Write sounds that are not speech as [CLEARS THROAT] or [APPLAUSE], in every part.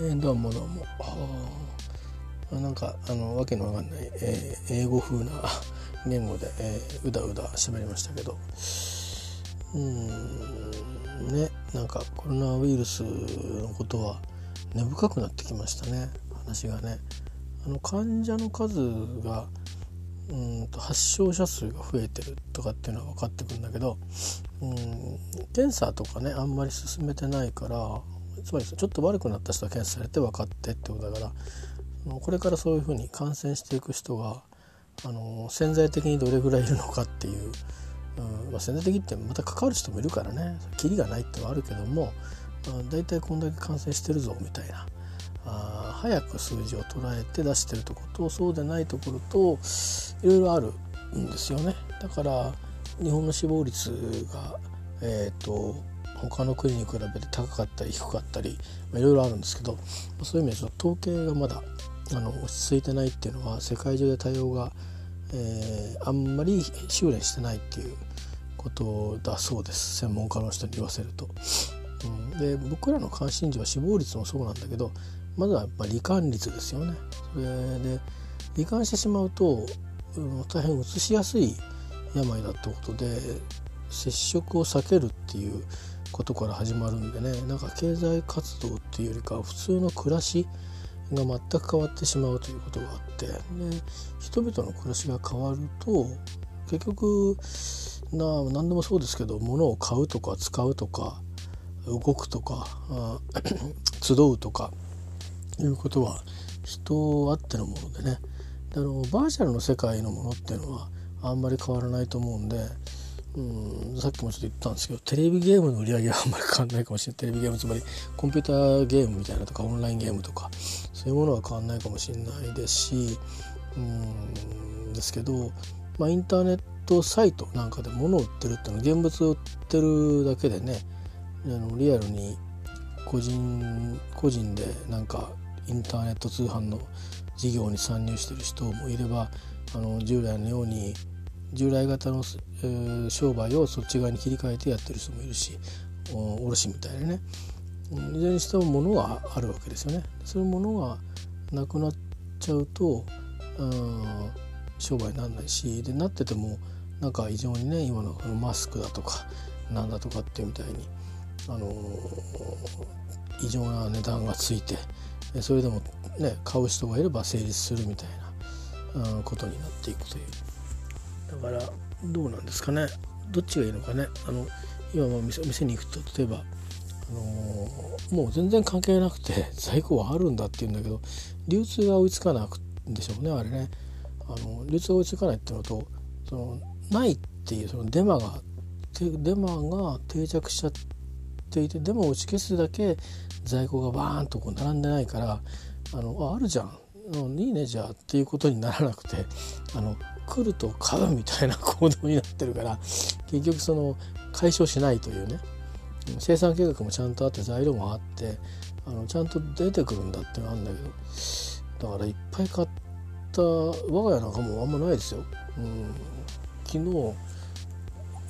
えー、どうもどうも。あなんかあのわけのわかんない、えー、英語風な [LAUGHS] 言語で、えー、うだうだ喋りましたけど。うん。ね。なんかコロナウイルスのことは根深くなってきましたね。話がね。あの患者の数がうんと発症者数が増えてるとかっていうのは分かってくるんだけど。うん。検査とかねあんまり進めてないからつまりちょっと悪くなった人は検査されて分かってってことだからこれからそういうふうに感染していく人があの潜在的にどれぐらいいるのかっていう、うんまあ、潜在的ってまた関わる人もいるからねキリがないってのはあるけども大体こんだけ感染してるぞみたいなあ早く数字を捉えて出してるとことそうでないところといろいろあるんですよね。だから日本の死亡率が、えーと、他の国に比べて高かったり低かったりいろいろあるんですけどそういう意味では統計がまだあの落ち着いてないっていうのは世界中で対応が、えー、あんまり修練してないっていうことだそうです専門家の人に言わせると。うん、で僕らの関心事は死亡率もそうなんだけどまずはやっぱ罹患率ですよね。それで罹患してしまうと、うん、大変うつしやすい病だってことで接触を避けるっていうことから始まるんでね。なんか経済活動っていうよりか普通の暮らしが全く変わってしまうということがあって。で人々の暮らしが変わると結局な何でもそうですけど物を買うとか使うとか動くとか [COUGHS] 集うとかいうことは人あってのものでね。であのバーチャルの世界のものっていうのはあんまり変わらないと思うんでうんさっきもちょっと言ったんですけどテレビゲームの売り上げはあんまり変わらないかもしれない。テレビゲームつまりコンピューターゲームみたいなとかオンラインゲームとかそういうものは変わらないかもしれないですしうんですけど、まあ、インターネットサイトなんかで物を売ってるっていうのは現物を売ってるだけでねあのリアルに個人個人でなんかインターネット通販の事業に参入してる人もいればあの従来のように従来型の、えー、商売をそっち側に切り替えてやってる人もいるし卸みたいなねいずれにしても物はあるわけですよね。そういうものがなくなっちゃうとうん商売にならないしでなっててもなんか異常にね今のマスクだとかなんだとかってみたいに、あのー、異常な値段がついてそれでもね買う人がいれば成立するみたいなことになっていくというからどうなんですかね？どっちがいいのかね？あの今も店店に行くと例えば、あのー、もう全然関係なくて [LAUGHS] 在庫はあるんだって言うんだけど流通が追いつかなくんでしょうねあれね。あの流通が追いつかないっていうのとそのないっていうそのデマがデマが定着しちゃっていてでも打ち消すだけ在庫がバーンとこう並んでないからあのああるじゃんいいねじゃあっていうことにならなくてあの来ると買うみたいな行動になってるから結局その解消しないというね生産計画もちゃんとあって材料もあってあのちゃんと出てくるんだっていうのあるんだけどだからいっぱい買った我が家なんかもあんまないですよ。うん、昨日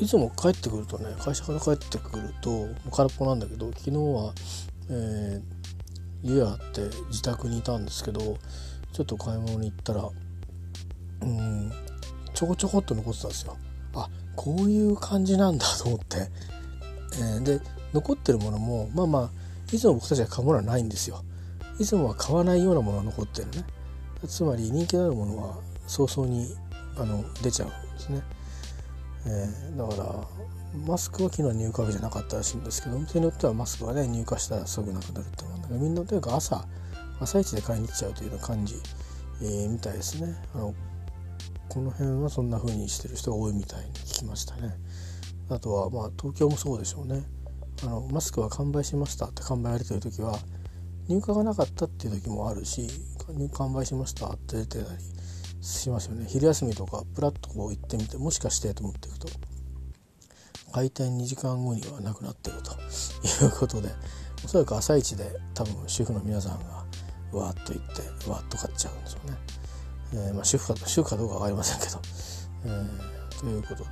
いつも帰ってくるとね会社から帰ってくるともう空っぽなんだけど昨日はえー、家あって自宅にいたんですけどちょっと買い物に行ったらうんちょこちょこっと残ってたんですよ。あこういう感じなんだと思って、えー、で残ってるものもまあまあいつも僕たちが買うものはないんですよ。いつもは買わないようなものが残ってるね。つまり人気のあるものは早々にあの出ちゃうんですね。えー、だからマスクは昨日入荷日じゃなかったらしいんですけどお店によってはマスクがね入荷したらすぐなくなるっていうのがみんなというか朝朝一で買いに行っちゃうというような感じ、えー、みたいですねあのこの辺はそんな風にしてる人が多いみたいに聞きましたね。あとはまあ東京もそうでしょうね。あのマスクは完売しましたって完売やれてる時は入荷がなかったっていう時もあるし完売しましたって出てたりしますよね。昼休みとかプラッとこう行ってみてもしかしてと思っていくと開店2時間後にはなくなってると。[LAUGHS] いうことでおそらく朝一で多分主婦の皆さんがわーっと行ってわーっと買っちゃうんでしょうね。えー、まあ、主婦か主婦かどうか分かりませんけど、えー、ということで。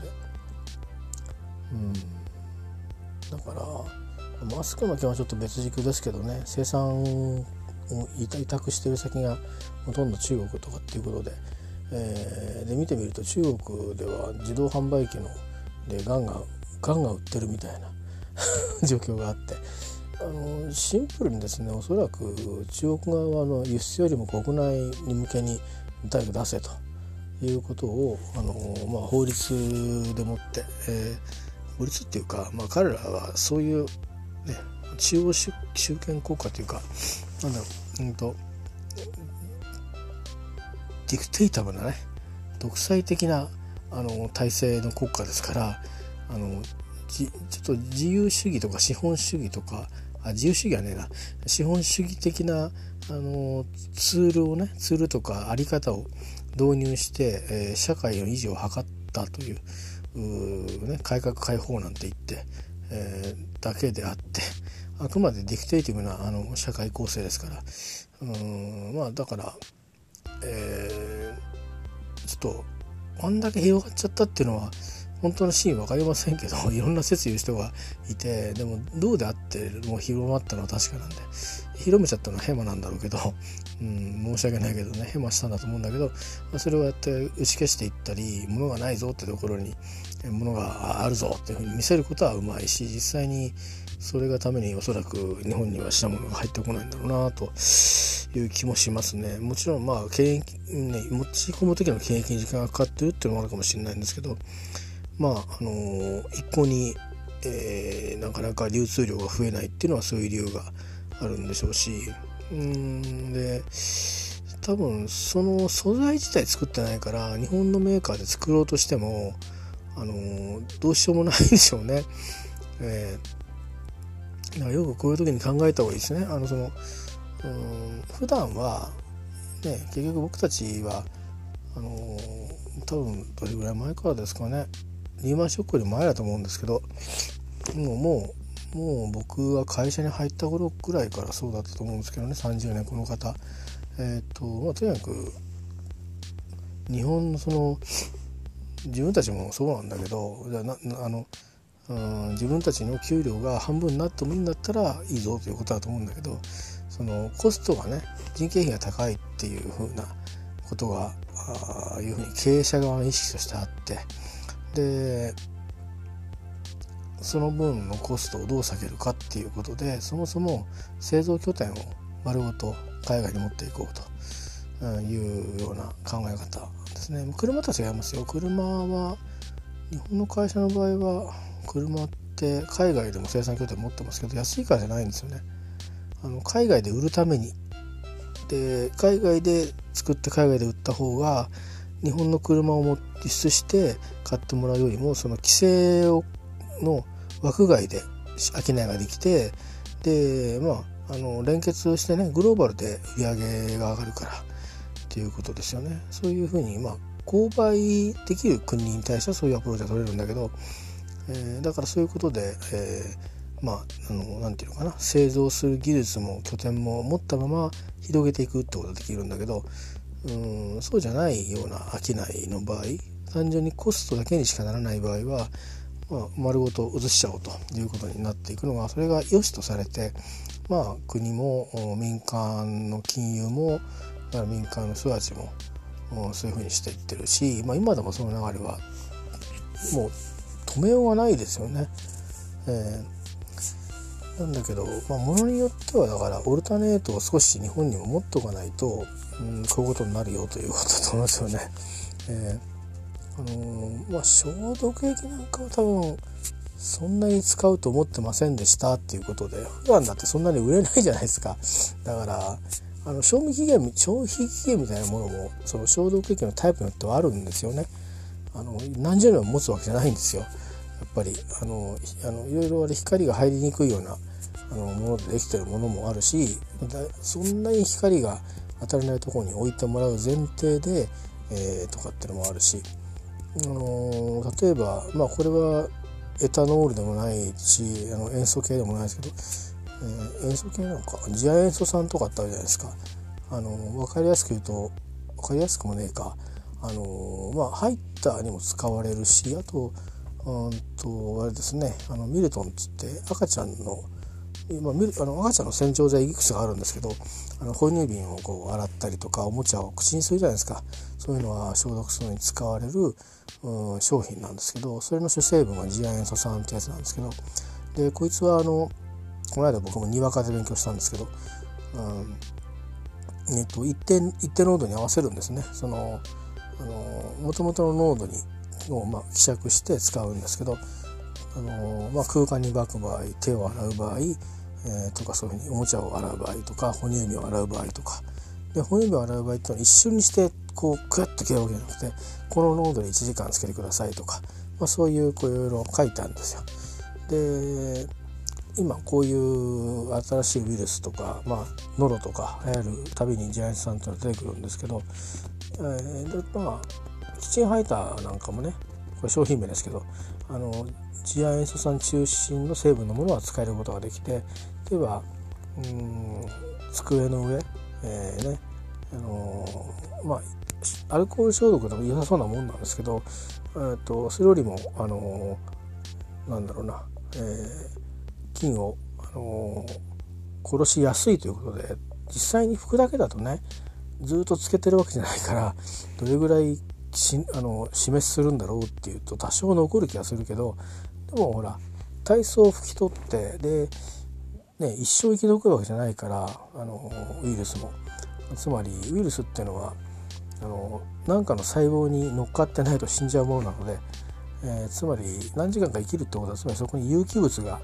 うん。だからマスクの件はちょっと別軸ですけどね。生産を委託してる先がほとんど中国とかっていうことで,、えー、で見てみると中国では自動販売機のでガンガンガンガン売ってるみたいな [LAUGHS] 状況があって。あのシンプルにですねおそらく中国側の輸出よりも国内に向けに訴えを出せと。いうことをあの、まあ、法律でもって、えー、法律っていうか、まあ、彼らはそういう、ね、中央集権国家というかなんだろう、うんと、ディクテイタブなね独裁的なあの体制の国家ですからあのちょっと自由主義とか資本主義とかあ自由主義はねえな。資本主義的なあのツールをねツールとか在り方を導入して、えー、社会の維持を図ったというね、改革開放なんて言って、えー、だけであってあくまでディクテイティブなあの社会構成ですからうんまあだから、えー、ちょっとあんだけ広がっちゃったっていうのは本当のシーン分かりませんけど [LAUGHS] いろんな説言う人がいてでもどうであってもう広まったのは確かなんで広めちゃったのはヘマなんだろうけど、うん、申し訳ないけどねヘマしたんだと思うんだけどそれをやって打ち消していったり物がないぞってところに物があるぞっていうふうに見せることはうまいし実際にそれがためにおそらく日本には品物が入ってこないんだろうなという気もしますね。もちろんまあ経営、ね、持ち込む時の経営に時間がかかってるっていうのもあるかもしれないんですけどまああの一向に、えー、なかなか流通量が増えないっていうのはそういう理由があるんでしょうしうんで多分その素材自体作ってないから日本のメーカーで作ろうとしてもあのどうしようもないでしょうね。えー、だからよくこういう時に考えた方がいいですね。あのそのうん普段はね結局僕たちはあの多分どれぐらい前からですかねリーマンショックより前だと思うんですけどもうもうもう僕が会社に入った頃ぐらいからそうだったと思うんですけどね30年この方。えっ、ー、とまあとにかく日本のその自分たちもそうなんだけどなあのうん自分たちの給料が半分になってもいいんだったらいいぞということだと思うんだけどそのコストがね人件費が高いっていうふうなことがあいうふうに経営者側の意識としてあって。でその分のコストをどう下げるかっていうことでそもそも製造拠点を丸ごと海外に持っていこうというような考え方ですね。車とは違いますよ。車は日本の会社の場合は車って海外でも生産拠点持ってますけど安いからじゃないんですよね。あの海外で売るために。で海外で作って海外で売った方が日本の車を輸出して買ってもらうよりもその規制をの枠外で商いができてでまああの連結してねグローバルで売り上げが上がるからっていうことですよね。そういうふうにまあ購買できる国に対してはそういうアプローチが取れるんだけど、えー、だからそういうことで、えー、まああのなんていうのかな製造する技術も拠点も持ったまま広げていくってことができるんだけどうんそうじゃないような商いの場合単純にコストだけにしかならない場合は、まあ、丸ごと移しちゃおうということになっていくのがそれが良しとされて、まあ、国も民間の金融も民間の人たちもそういうふうにしていってるし、まあ、今でもその流れはもう止めようがないですよね。えー、なんだけど、まあ、ものによってはだからオルタネートを少し日本にも持っとかないと、うん、こういうことになるよということだと思いますよね。えー、あのー、まあ、消毒液なんかは多分そんなに使うと思ってませんでしたっていうことで普段だってそんなに売れないじゃないですかだからあの賞味期限消費期限みたいなものもその消毒液のタイプによってはあるんですよね。あの何十年も持つわけじゃないんですよ。やっぱりあのあのいろいろあれ光が入りにくいようなあのものでできてるものもあるしそんなに光が当たらないところに置いてもらう前提で、えー、とかってのもあるし、あの例えばまあこれはエタノールでもないしあの塩素系でもないですけどえー、塩素系なのか次亜塩素酸とかってあるじゃないですか。あの分かりやすく言うと分かりやすくもねえか。あのまあハイターにも使われるしあとうんとあれですねあのミルトンっつって赤ちゃんのまあ、あの赤ちゃんの洗浄剤いくつかあるんですけどあの哺乳瓶をこう洗ったりとかおもちゃを口にするじゃないですか。そういうのは消毒するのに使われる、うん、商品なんですけどそれの主成分は次亜塩素酸ってやつなんですけどでこいつはあのこの間僕もにわかで勉強したんですけど、うんえっと、一定一定濃度に合わせるんですね。そのあの元々の濃度にを、まあ、希釈して使うんですけどあの、まあ、空間にばく場合手を洗う場合、えー、とかそういうふうにおもちゃを洗う場合とか哺乳瓶を洗う場合とか。で哺乳瓶を洗う場合っていうのは一瞬にしてこうクッと消えるわけじゃなくてこの濃度に1時間つけてくださいとか、まあ、そういうこういろいろ書いてあるんですよ。で今こういう新しいウイルスとか、まあ、ノロとか流行るたびにジャイアンツさんっていうのは出てくるんですけど、えー、でまあキッチンハイターなんかもねこれ商品名ですけどあの次亜塩素酸中心の成分のものは使えることができて例えばうん机の上、えー、ねあのー、まあアルコール消毒でも良さそうなもんなんですけど、えーと、それよりもあのー、なんだろうな、えー、菌を、あの殺しやすいということで実際に拭くだけだとねずっとつけてるわけじゃないからどれぐらいしあの示するんだろうっていうと多少残る気がするけどでもほら体操を拭き取ってで、ね、一生生き残るわけじゃないからあのウイルスも。つまりウイルスっていうのはあの何かの細胞に乗っかってないと死んじゃうものなので、えー、つまり何時間か生きるってことはつまりそこに有機物が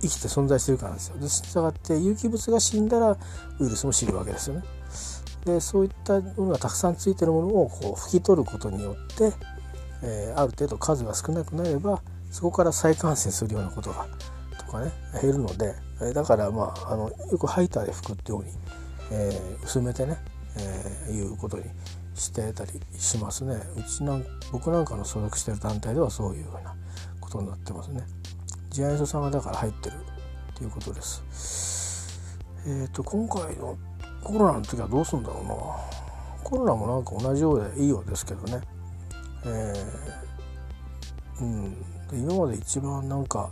生きて存在してるからですよ。でしたがって有機物が死んだらウイルスも死ぬわけですよね。でそういったものがたくさんついてるものをこう拭き取ることによってえー、ある程度数が少なくなればそこから再感染するようなことがとかね減るので、え、だからまああのよくハイターで拭くってように、えー、薄めてね、えー、いうことにしてたりしますねうちなん僕なんかの所属してる団体ではそういうふうなことになってますね。次亜塩素酸がだから入ってるっていうことです。えっ、ー、と今回のコロナの時はどうするんだろうなコロナもなんか同じようでいいようですけどねえー、うん、今まで一番なんか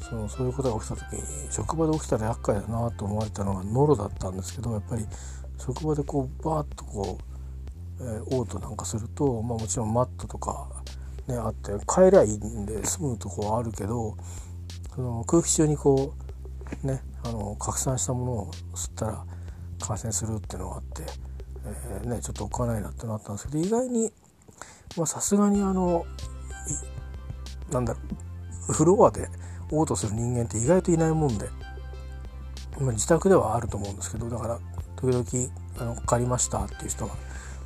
そのそういうことが起きた時に職場で起きたら厄介だなと思われたのがノロだったんですけどやっぱり職場でこうバーッとこう、えー、嘔吐なんかすると、まあ、もちろんマットとか、ね、あって帰りゃいいんで済むとこはあるけどその空気中にこうねあの拡散したものを吸ったら感染するっていうのがあって、えー、ね、ちょっとおっかないなってなったんですけど意外にさすがにあのなんだろうフロアで嘔吐する人間って意外といないもんで、まあ、自宅ではあると思うんですけどだから時々あの借りましたっていう人が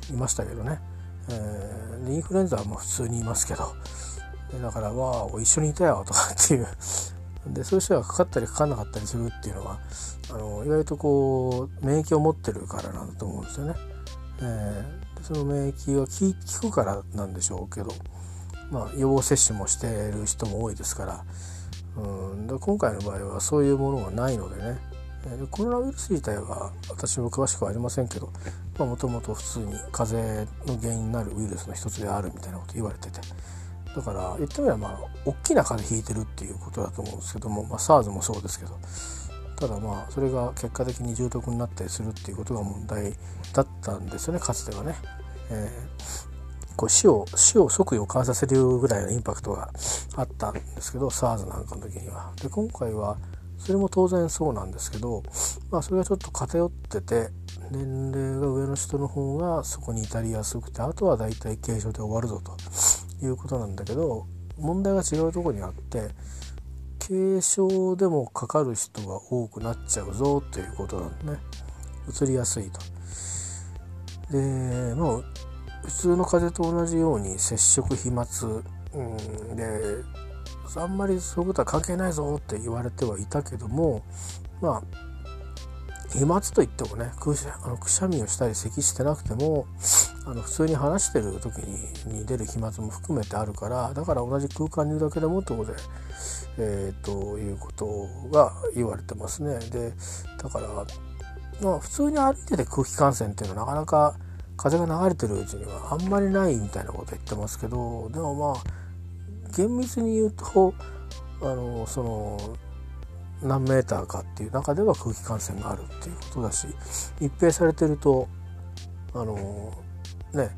いましたけどね、えー、インフルエンザはまあ普通にいますけど。だから「わあ一緒にいたよ」とかっていう。でそういう人がかかったりかかんなかったりするっていうのはあの意外とこう免疫を持ってるからなんだと思うんですよね。えその免疫が効くからなんでしょうけど、まあ、予防接種もしている人も多いですから。うんで今回の場合はそういうものがないのでね。でコロナウイルス自体は私も詳しくはありませんけどもともと普通に風邪の原因になるウイルスの一つであるみたいなこと言われててだから言ってみればまあ大きな風邪ひいてるっていうことだと思うんですけども、まあ、SARS もそうですけどただまあそれが結果的に重篤になったりするっていうことが問題だったんですよねかつてはね。えー、こう死を死を即予感させるぐらいのインパクトがあったんですけど SARS なんかの時には。で今回はそれも当然そうなんですけど、まあ、それがちょっと偏ってて年齢が上の人の方がそこに至りやすくてあとは大体軽症で終わるぞということなんだけど問題が違うとこにあって軽症でもかかる人が多くなっちゃうぞということなんでね移りやすいと。でまあ普通の風邪と同じように接触飛沫、うん、であんまりそういうことは関係ないぞって言われてはいたけどもまあ飛沫といってもねくしあのくしゃみをしたり咳してなくてもあの普通に話してる時にに出る飛沫も含めてあるからだから同じ空間にいるだけでもってことで、えー、ということが言われてますね。でだからまあ普通に歩いてて空気感染っていうのはなかなか風が流れてるうちにはあんまりないみたいなこと言ってますけどでもまあ厳密に言うとあのその何メーターかっていう中では空気感染があるっていうことだし密閉されてるとあのね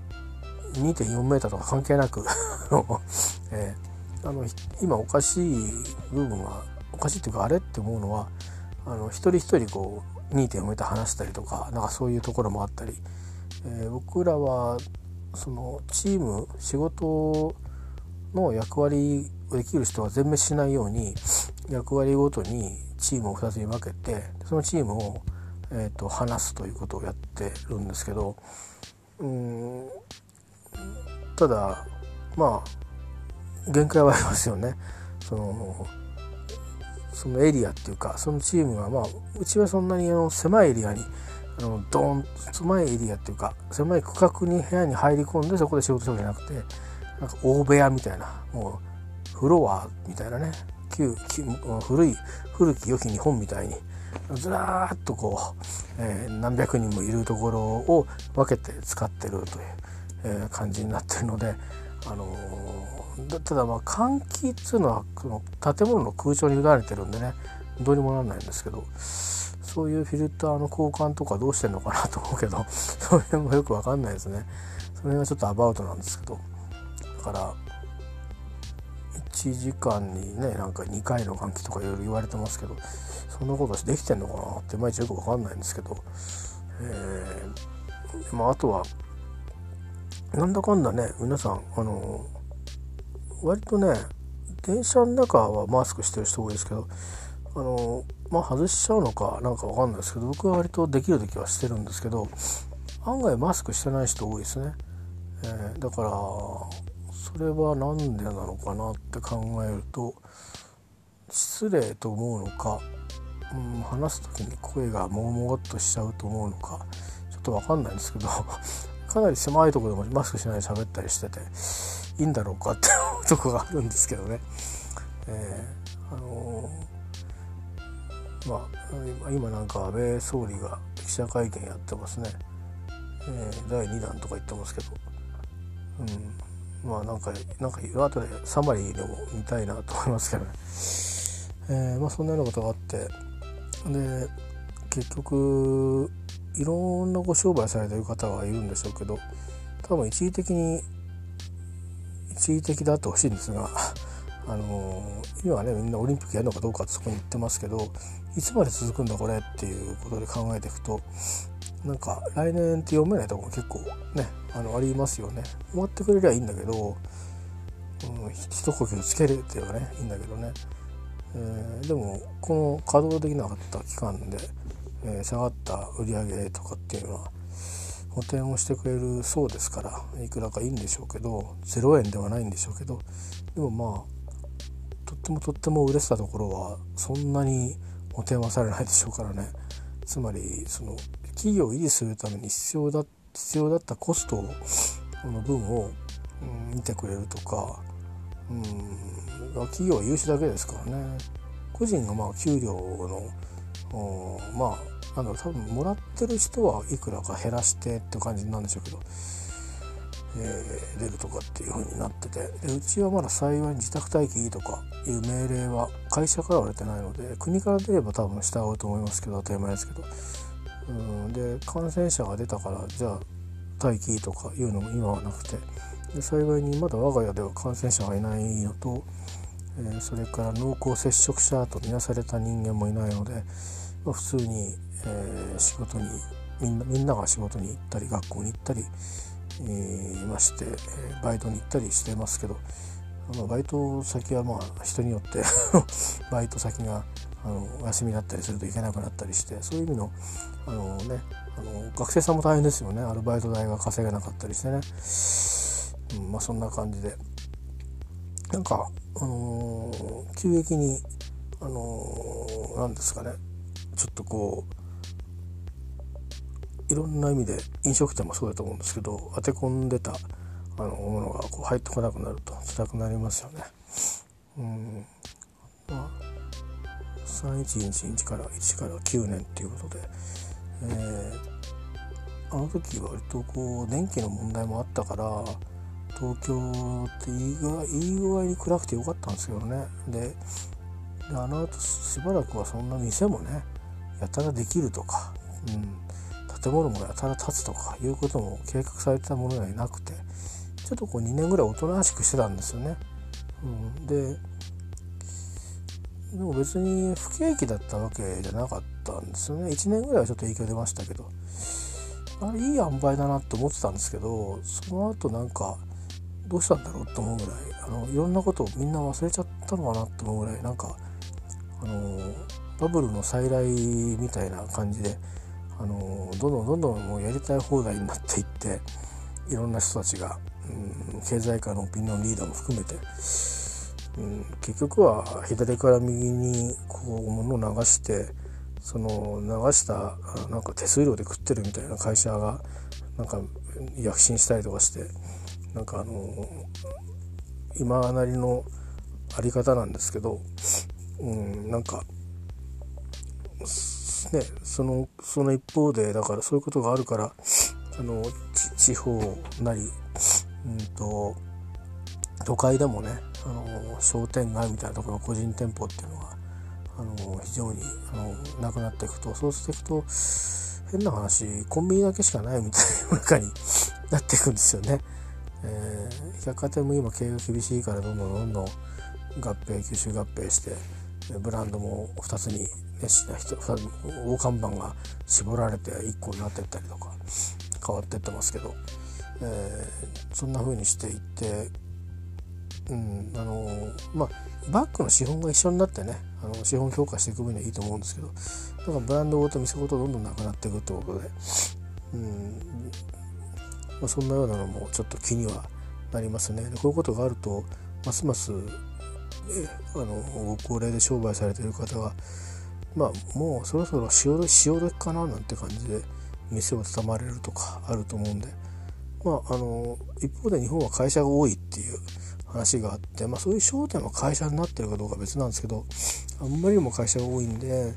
2.4メーターとか関係なく [LAUGHS] えー、あの今おかしい部分はおかしいっていうかあれって思うのはあの一人一人こう2.4メーター離したりとかなんかそういうところもあったり、えー、僕らはそのチーム仕事の役割をできる人は全滅しないように役割ごとにチームを2つに分けてそのチームを、えーと、話すということをやってるんですけどうんただまあ限界はありますよね。そのそのエリアっていうかそのチームがまあうちはそんなにあの狭いエリアにあのドーン狭いエリアっていうか狭い区画に部屋に入り込んでそこで仕事するわけじゃなくてなんか大部屋みたいなもうフロアみたいなね旧古い古き良き日本みたいにずらーっとこう、えー、何百人もいるところを分けて使ってるという、えー、感じになってるので、あのー、ただまあ換気っていうのはその建物の空調に委ねてるんでねどうにもならないんですけどそういうフィルターの交換とかどうしてんのかなと思うけどその辺もよく分かんないですね。その辺はちょっとアバウトなんですけどから1時間にねなんか2回の換気とかいろいろ言われてますけどそんなことできてんのかなっていまいちよく分かんないんですけど、えー、まあ、あとはなんだかんだね皆さんあの割とね電車の中はマスクしてる人多いですけどあのまあ外しちゃうのかなんか分かんないですけど僕は割とできる時はしてるんですけど案外マスクしてない人多いですね。えー、だからそれは何でなのかなって考えると失礼と思うのか、うん、話す時に声がもごもごっとしちゃうと思うのかちょっと分かんないんですけど [LAUGHS] かなり狭いとこでもマスクしないで喋ったりしてていいんだろうかって思うとこがあるんですけどね。えー、あのー、まあ今なんか安倍総理が記者会見やってますね。えー、第2弾とか言ってますけど、うん、まあなんかなんか後でサマリーでも見たいなと思いますけどね、[LAUGHS] えー、まあそんなようなことがあって。で結局いろんなご商売されてる方がいるんでしょうけど多分一時的に一時的であってほしいんですが [LAUGHS] あのー、今はねみんなオリンピックやるのかどうかってそこに言ってますけどいつまで続くんだこれっていうことで考えていくとなんか来年って読めないとこ結構ねあのありますよね。終わってくれりゃいいんだけど、うん、一呼吸つけるっていうのはねいいんだけどね、えー、でもこの稼働できなかった期間で、えー、下がった売り上げとかっていうのは補填をしてくれるそうですからいくらかいいんでしょうけど0円ではないんでしょうけどでもまあとってもとっても売れてたところはそんなに補填はされないでしょうからね。つまりその企業を維持するために必要だ必要だったコストの分を、うん、見てくれるとか、うん、企業は融資だけですからね。個人がまあ給料のまあなんだろう多分もらってる人はいくらか減らしてって感じなんでしょうけど、え、出るとかっていう風になってて。でうちはまだ幸いに自宅待機とかいう命令は会社からは出てないので国から出れば多分従うと思いますけど当たり前ですけど。うん、で感染者が出たからじゃあ待機とかいうのも今はなくて。で幸いにまだ我が家では感染者がいないのと、えー、それから濃厚接触者とみなされた人間もいないので、まあ、普通に、えー、仕事にみんなみんなが仕事に行ったり学校に行ったり、えー、いましてえバイトに行ったりしてますけど、まあ、バイト先はまあ人によって [LAUGHS] バイト先があのお休みだったりするといけなくなったりしてそういう意味のあの、ね、あの学生さんも大変ですよね。アルバイト代が稼げなかったりしてね、うん、まあそんな感じで。なんか、あのー、急激に、あのー、なんですかね。ちょっとこういろんな意味で飲食店もそうだと思うんですけど当て込んでたあのものがこう入ってこなくなると辛くなりますよね。うん。まあ3111から1から9年っていうことで、えー、あの時割とこう電気の問題もあったから東京っていい具合いい具合に暗くてよかったんですけどねであの後しばらくはそんな店もねやたらできるとか、うん、建物もやたら建つとかいうことも計画されてたものではなくてちょっとこう2年ぐらいおとなしくしてたんですよね。うん、ででも別に不景気だったわけじゃなかったんですよね。1年ぐらいはちょっと影響出ましたけど。あれいい塩梅だなって思ってたんですけどその後なんかどうしたんだろうと思うぐらいあのいろんなことをみんな忘れちゃったのかなって思うぐらいなんかあのバブルの再来みたいな感じであのどんどんどんどんもうやりたい放題になっていっていろんな人たちが、うん、経済界のオピニオンリーダーも含めて、うん、結局は左から右にこう物を流してその流したなんか手数料で食ってるみたいな会社がなんか躍進したりとかしてなんかあの今なりのあり方なんですけど、うん、なんかねそのその一方でだからそういうことがあるからあの地方なり、うんと、都会でもねあの商店街みたいなところ個人店舗っていうのがあの非常にあのなくなっていくとそうしていくと変な話コンビニだけしかないみたいな中になっていくんですよね。えー、百貨店も今経営が厳しいからどんどんどんどん合併吸収合併してブランドも2つに熱心な人大看板が絞られて1個になってったりとか変わってってますけど、えー、そんな風にしていって、うんあのまあ、バッグの資本が一緒になってねあの資本強化していく分にはいいと思うんですけどだからブランドごと店ごとどんどんなくなっていくってことで、うんまあ、そんなようなのもちょっと気にはなりますね。でこういうことがあるとますますあのご高齢で商売されてる方がまあもうそろそろ潮時潮時かななんて感じで店を畳まれるとかあると思うんでまああの一方で日本は会社が多いっていう話があって、まあ、そういう商店は会社になってるかどうか別なんですけどあんまりにも会社が多いんで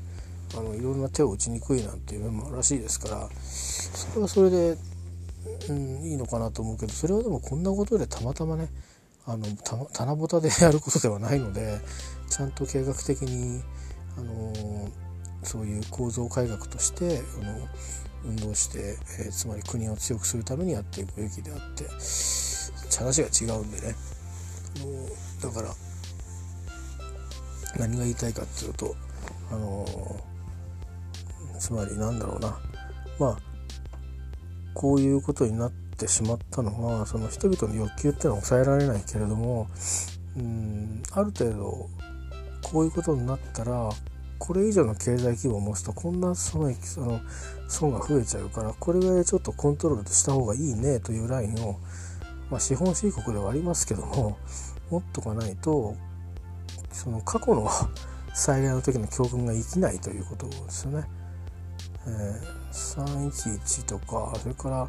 あのいろんな手を打ちにくいなんていう面もあるらしいですからそれはそれで、うん、いいのかなと思うけどそれはでもこんなことでたまたまねあの棚ぼたでやることではないのでちゃんと計画的に、あのそういう構造改革としてあの運動して、えー、つまり国を強くするためにやっていくべきであって話が違うんでね。だから何が言いたいかっていうとあのつまりなんだろうな。まあこういうことになってしまったのはその人々の欲求っていうのは抑えられないけれどもうんある程度こういうことになったらこれ以上の経済規模を持つとこんな損その損が増えちゃうからこれぐらいちょっとコントロールした方がいいねというラインをまあ、資本主義国ではありますけども持っとかないとその過去の [LAUGHS] 災害の時の教訓が生きないということですよね。えー、311とかそれから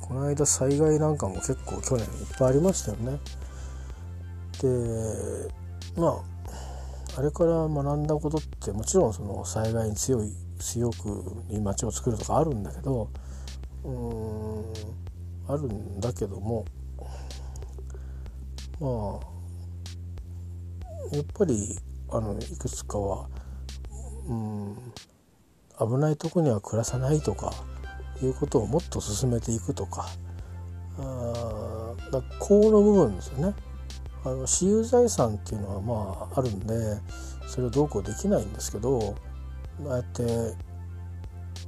この間災害なんかも結構去年いっぱいありましたよね。でまああれから学んだことってもちろんその災害に強い強く街を作るとかあるんだけどうんあるんだけどもまあやっぱりあのいくつかは、うん、危ないとこには暮らさないとかいうことをもっと進めていくとかあだこの部分ですよね。あの私有財産っていうのはまああるんでそれをどうこうできないんですけどああやって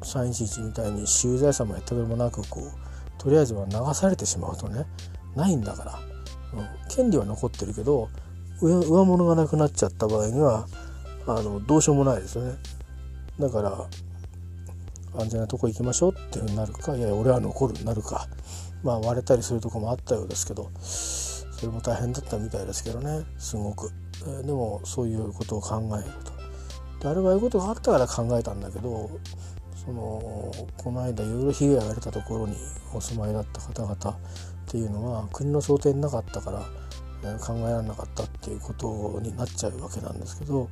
311みたいに私有財産もやったべもなくこうとりあえずは流されてしまうとねないんだから、うん、権利は残ってるけど上上物がなくなっちゃった場合にはあのどうしようもないですよね。だから安全なとこ行きましょうっていうふうになるかいや俺は残るになるか。まあ割れたりするとこもあったようですけどそれも大変だったみたいですけどねすごく、えー、でもそういうことを考えると。であれはああいうことがあったから考えたんだけどそのこの間いろいろ被害が出たところにお住まいだった方々っていうのは国の想定になかったから考えられなかったっていうことになっちゃうわけなんですけど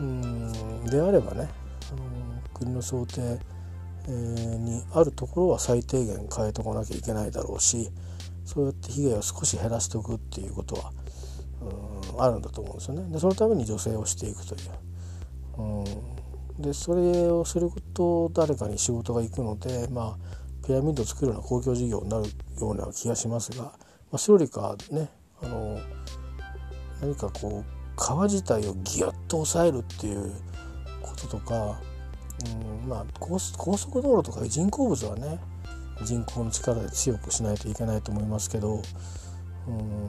うんであればねあの国の想定にあるところは最低限変えてこなきゃいけないだろうしそうやって被害を少し減らしておくっていうことはうん、あるんだと思うんですよね。でそのために女性をしていくという。うんでそれをすると誰かに仕事が行くのでまあピラミッドを作るような公共事業になるような気がしますが、まあ、それよりかねあの何かこう川自体をギュッと抑えるっていうこととか、うん、まあ高速道路とか人工物はね人口の力で強くしないといけないと思いますけど、うん、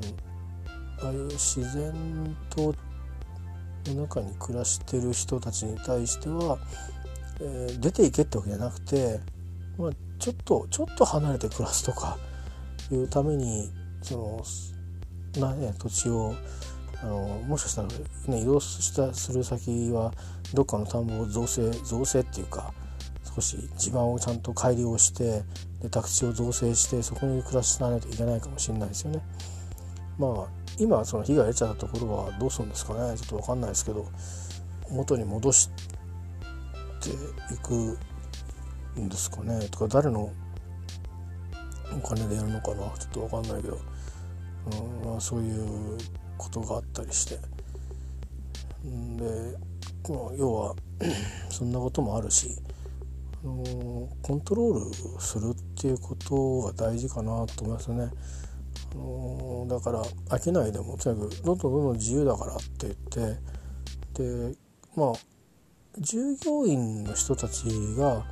ああいう自然との中に暮らしてる人たちに対しては、えー、出ていけってわけじゃなくて、まあ、ちょっとちょっと離れて暮らすとかいうためにそのな、ね、土地をあのもしかしたら、ね、移動したする先はどっかの田んぼを造成造成っていうか少し地盤をちゃんと改良してで宅地を造成してそこに暮らさないといけないかもしれないですよね。まあ今その被害出ちゃったところはどうするんですかね。ちょっと分かんないですけど元に戻していくんですかね。とか誰のお金でやるのかな。ちょっと分かんないけど、うんまあ、そういうことがあったりして。で、まあ、要は [CLEARS THROAT] そんなこともあるし、あのコントロールするっていうことが大事かなと思いますね。だから飽きないでもとにかくどんどんどんどん自由だからって言ってでまあ従業員の人たちが、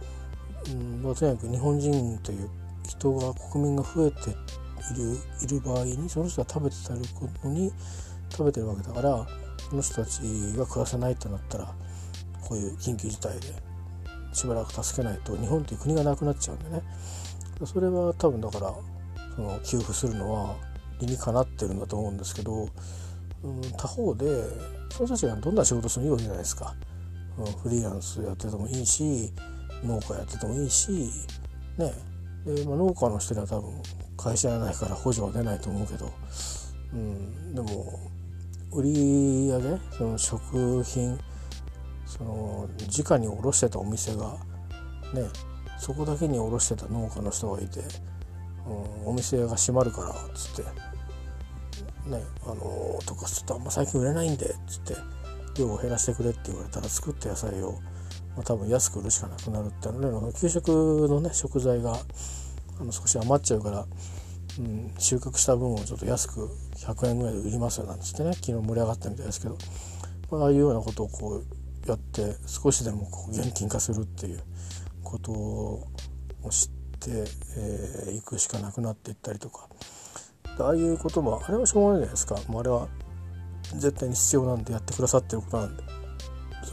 うんまあ、とにかく日本人という人が国民が増えているいる場合にその人が食べてたることに食べてるわけだからその人たちが暮らせないってなったらこういう緊急事態でしばらく助けないと日本という国がなくなっちゃうんでね。それは多分だからその給付するのは理にかなってるんだと思うんですけど、うん、他方でその人たちがどんな仕事してもいいわけじゃないですか、うん、フリーランスやっててもいいし農家やっててもいいしね。で、まあ、農家の人には多分会社やないから補助は出ないと思うけど、うん、でも売り上げその食品その直に卸してたお店がねそこだけに卸してた農家の人がいてお店が閉まるからっつって。ねあのとかちょっとあんま最近売れないんでっつって。量を減らしてくれって言われたら作った野菜を、まあ、多分安く売るしかなくなるってのね給食のね食材があの少し余っちゃうから、うん、収穫した分をちょっと安く100円ぐらいで売りますよなんつってね。昨日盛り上がったみたいですけど、まああいうようなことをこうやって少しでもこう現金化するっていうことを知って。てい、えー、くしかなくなっていったりとか。ああいうこともあれはしょうがないじゃないですか。もうあれは絶対に必要なんでやってくださってることなんで。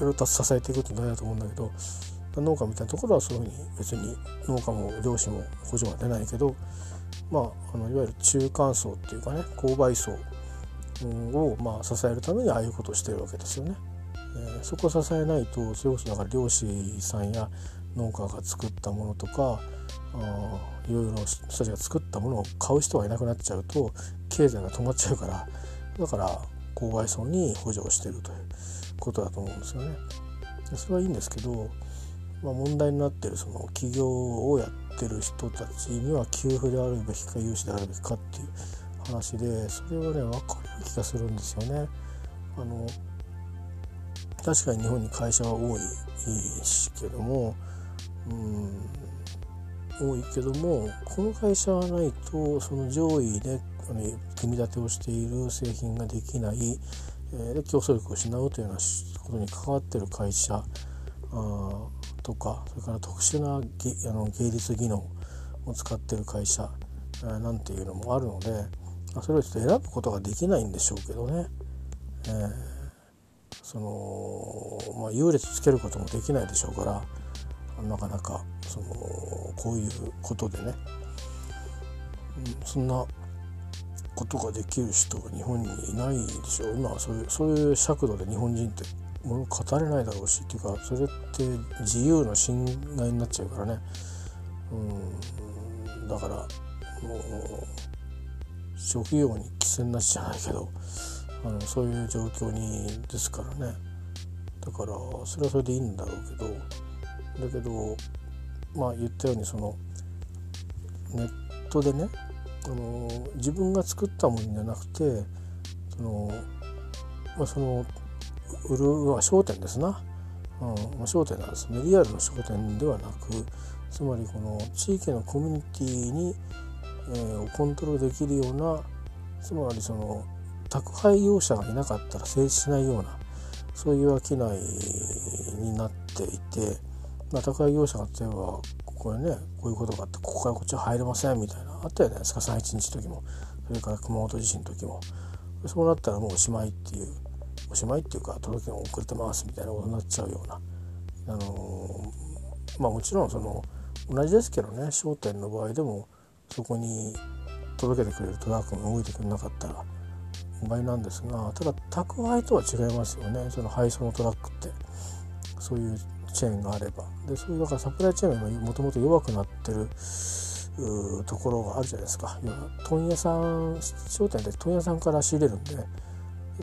それを支えていくこと大事だと思うんだけど農家みたいなところはそういうふうに別に農家も漁師も補助は出ないけどまああのいわゆる中間層っていうかね購買層をまあ支えるためにああいうことをしてるわけですよね。えー、そこを支えないとそれこそだから漁師さんや農家が作ったものとかいろいろ人たちが作ったものを買う人がいなくなっちゃうと経済が止まっちゃうからだから購買層に補助をしてるということだと思うんですよね。それはいいんですけど、まあ、問題になってるその企業をやってる人たちには給付であるべきか融資であるべきかっていう話でそれはね分かる気がするんですよね。あの確かに日本に会社は多いしけどもうん。多いけどもこの会社がないとその上位で組み立てをしている製品ができない、えー、で競争力を失うというようなことに関わってる会社あとかそれから特殊なあの芸術技能を使ってる会社、なんていうのもあるのでそれをちょっと選ぶことができないんでしょうけどね、えー、そのまあ優劣つけることもできないでしょうからなかなかそのこういうことでね、うん、そんなことができる人が日本にいないでしょう。今はそういうそういう尺度で日本人ってもの語れないだろうしっていうかそれって自由の侵害になっちゃうからね。うんだからもう職業に寄せなしじゃないけどあのそういう状況にですからね。だからそれはそれでいいんだろうけど。だけどまあ言ったようにそのネットでねあの自分が作ったものじゃなくてそのまあ、その売るは商店ですな、うんまあ、商店なんです。メディアルの商店ではなくつまりこの地域のコミュニティに、えー、コントロールできるようなつまりその宅配業者がいなかったら成立しないようなそういう商いになっていて、まあ、宅配業者が例えばここへねこういうことがあってここからこっちは入れませんみたいなあったよね。ですか3.11の時も。それから熊本地震の時も。そうなったらもうおしまいっていうおしまいっていうか届けが遅れてますみたいなことになっちゃうような。あのまあもちろんその同じですけどね商店の場合でもそこに届けてくれるトラックが動いてくれなかったら場合なんですがただ宅配とは違いますよね。その配送のトラックって。そういうチェーンがあれば。でそういうだからサプライチェーンがもともと弱くなってるところがあるじゃないですか。問屋さん商店で問屋さんから仕入れるんで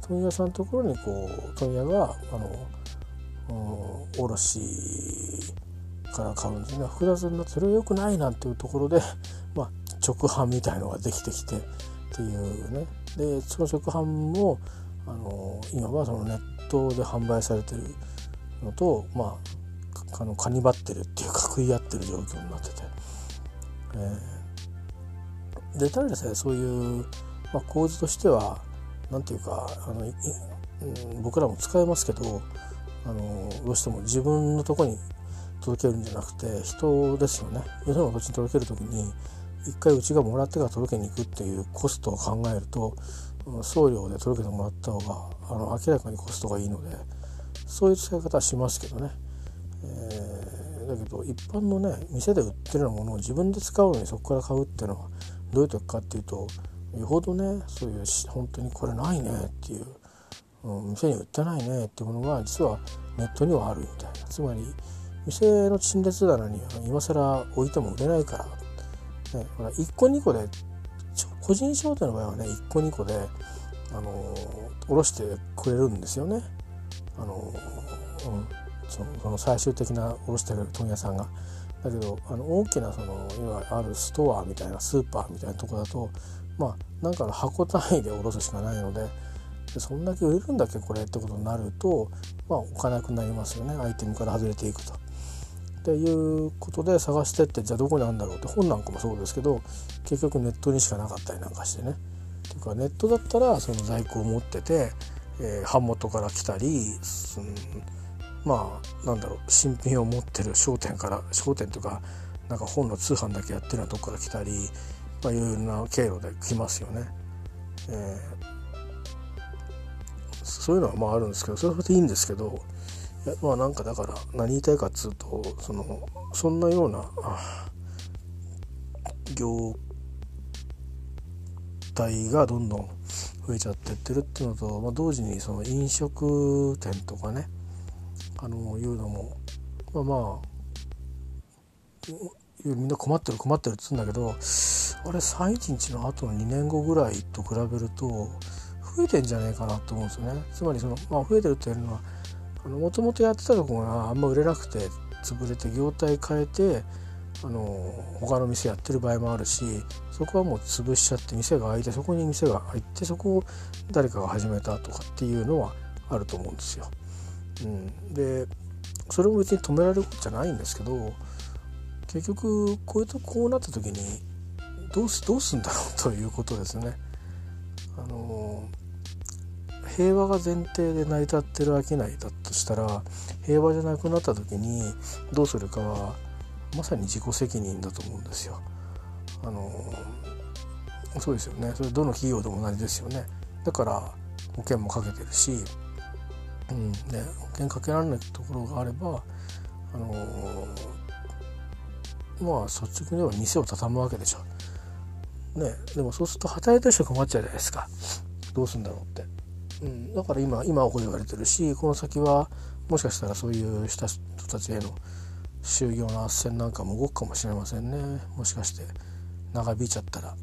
問屋さんのところにこう問屋があの、うん、卸から買うんですね。複雑になってそれは良くないなんていうところで、[LAUGHS] まあ、直販みたいのができてきてっていうね。でその直販もあの今はそのネットで販売されてるのとまああのカニバってるっていうか食い合ってる状況になってて、えー、でただでさえそういう、まあ、構図としては何て言うかあの、うん、僕らも使えますけどあのどうしても自分のとこに届けるんじゃなくて人ですよね。よその土地に届ける時に一回うちがもらってから届けに行くっていうコストを考えると送料で届けてもらった方があの明らかにコストがいいのでそういう使い方はしますけどね、えー、だけど一般のね店で売ってるようなものを自分で使うのにそこから買うっていうのはどういう時かっていうとよほどねそういう本当にこれないねっていう、うん、店に売ってないねっていうものが実はネットにはあるみたいなつまり店の陳列棚に今更置いても売れないからね、ほら1個2個で個人商店の場合はね1個2個であのおろしてくれるんですよね。あのうん、その最終的なおろしてくれる問屋さんが。だけどあの大きなそのいわゆるあるストアみたいなスーパーみたいなとこだとまあなんかの箱単位でおろすしかないのででそんだけ売れるんだっけこれってことになるとまあ置かなくなりますよねアイテムから外れていくと。っていうことで探してってじゃあどこにあるんだろうって本なんかもそうですけど結局ネットにしかなかったりなんかしてね。っていうかネットだったらその在庫を持ってて、えー、版元から来たり、うん、まあなんだろう新品を持ってる商店から商店とかなんか本の通販だけやってるようなとこから来たり、まあ、いろいろな経路で来ますよね。えー、そういうのはまああるんですけどそれはそれでいいんですけどまあなんかだから何言いたいかっつうとそのそんなような業態がどんどん増えちゃってってるっていうのと、まあ、同時にその飲食店とかねあのいうのもまあまあみんな困ってる困ってるっつうんだけどあれ311の後の2年後ぐらいと比べると増えてんじゃねえかなと思うんですよね。つまりその、まあ、増えてるっていうのはもともとやってたとこがあんま売れなくて潰れて業態変えてあの他の店やってる場合もあるしそこはもう潰しちゃって店が開いてそこに店が入ってそこを誰かが始めたとかっていうのはあると思うんですよ。うん、でそれも別に止められることじゃないんですけど結局こういうとこうなった時にどうすどうすんだろうということですね。あの平和が前提で成り立ってる商いだとしたら平和じゃなくなった時にどうするかはまさに自己責任だと思うんですよ。あのそうですよねそれどの企業でも同じですよね。だから保険もかけてるし、うん。ね、保険かけられないところがあればあのまあ率直には店を畳むわけでしょ。ね、でもそうすると働いてる人困っちゃうじゃないですか。どうすんだろうって。うん、だから今今はこう言われてるしこの先はもしかしたらそういう人たちへの就業の斡旋なんかも動くかもしれませんね。もしかして長引いちゃったら。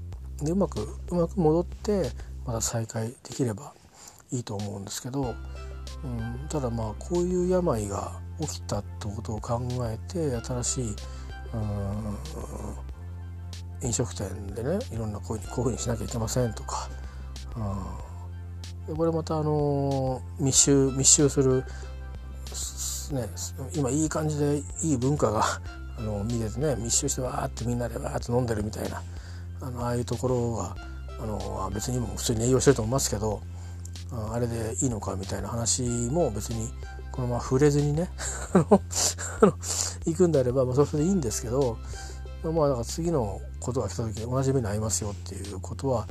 でうまくうまく戻ってまた再開できればいいと思うんですけど、うん、ただまあこういう病が起きたってことを考えて新しい、うん、飲食店でねいろんなこういうふうにしなきゃいけませんとか、うん。これまたあの密集密集するね今いい感じでいい文化が [LAUGHS] あの見ててね密集してわーってみんなでわーって飲んでるみたいなあのああいうところがあの別にも普通に営業してると思いますけどあれでいいのかみたいな話も別にこのまま触れずにね [LAUGHS] 行くんであれば、まあ、それでいいんですけどまあだから次のことが来た時に同じ目に遭いますよっていうことは、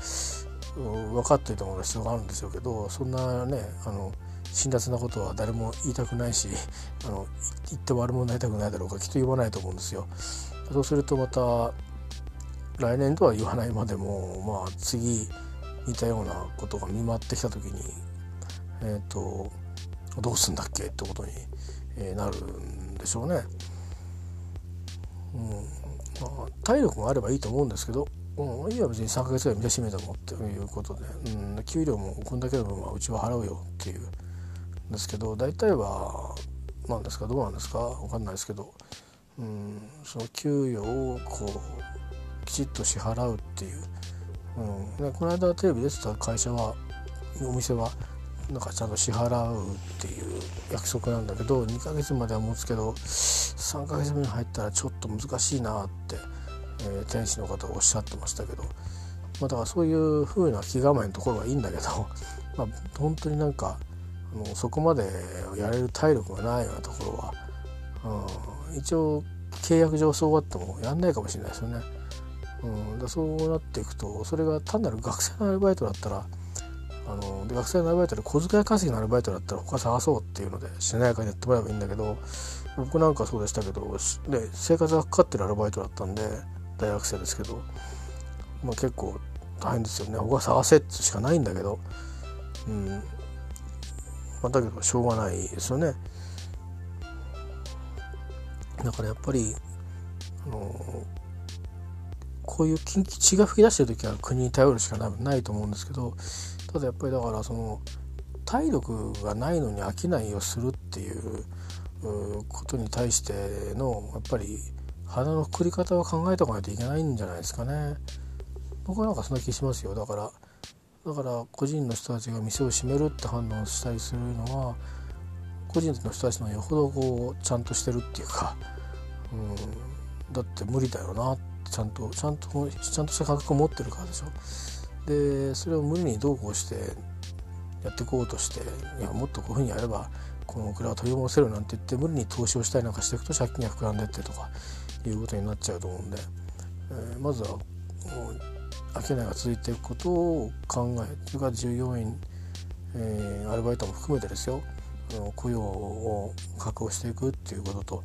分かっていてもらう必要があるんでしょうけどそんなねあの辛辣なことは誰も言いたくないし [LAUGHS] あの言って悪者になりたくないだろうかきっと言わないと思うんですよ。そうするとまた来年とは言わないまでもまあ次似たようなことが見舞ってきた時にえっ、ー、とどうすんだっけ？ってことに、えなるんでしょうね。うん。まあ、体力があればいいと思うんですけど、うん、いいや別に3ヶ月ぐらい見出しめてもっていうことで、うん、給料もこんだけの分はうちは払うよっていうんですけど大体は何ですか？どうなんですか？分かんないですけど、うん、その給与をこうきちっと支払うっていう、うん、この間テレビ出てた会社はお店はなんかちゃんと支払うっていう約束なんだけど2ヶ月までは持つけど3ヶ月目に入ったらちょっと難しいなって、えー、店主の方がおっしゃってましたけど、まあ、だからそういう風な気構えのところはいいんだけど、[LAUGHS] まあ、本当になんかあのそこまでやれる体力がないようなところは、うん、一応契約上そうあってもやんないかもしれないですよね。うん、だそうなっていくとそれが単なる学生のアルバイトだったらあので学生のアルバイトで小遣い稼ぎのアルバイトだったら他探そうっていうのでしなやかにやってもらえばいいんだけど僕なんかそうでしたけどで生活がかかってるアルバイトだったんで大学生ですけど、まあ、結構大変ですよね。他探せってしかないんだけど、うん。まあ、だけどしょうがないですよね。だからやっぱりあのこういう血が噴き出してる時は国に頼るしかないと思うんですけどただやっぱりだからその体力がないのに商いをするっていうことに対してのやっぱり鼻のくくり方は考えておかないといけないんじゃないですかね。僕はなんかそんな気しますよだからだから個人の人たちが店を閉めるって判断したりするのは個人の人たちのよほどこうちゃんとしてるっていうか、うん、だって無理だよなってちゃんとちゃんとちゃんとした感覚を持ってるからでしょ。でそれを無理にどうこうしてやっていこうとしていやもっとこういうふうにやればこのオクラを取り戻せるなんて言って無理に投資をしたりなんかしていくと借金が膨らんでってとかいうことになっちゃうと思うんで、えー、まずは商いが続いていくことを考えそれから従業員、えー、アルバイトも含めてですよ雇用を確保していくっていうことと、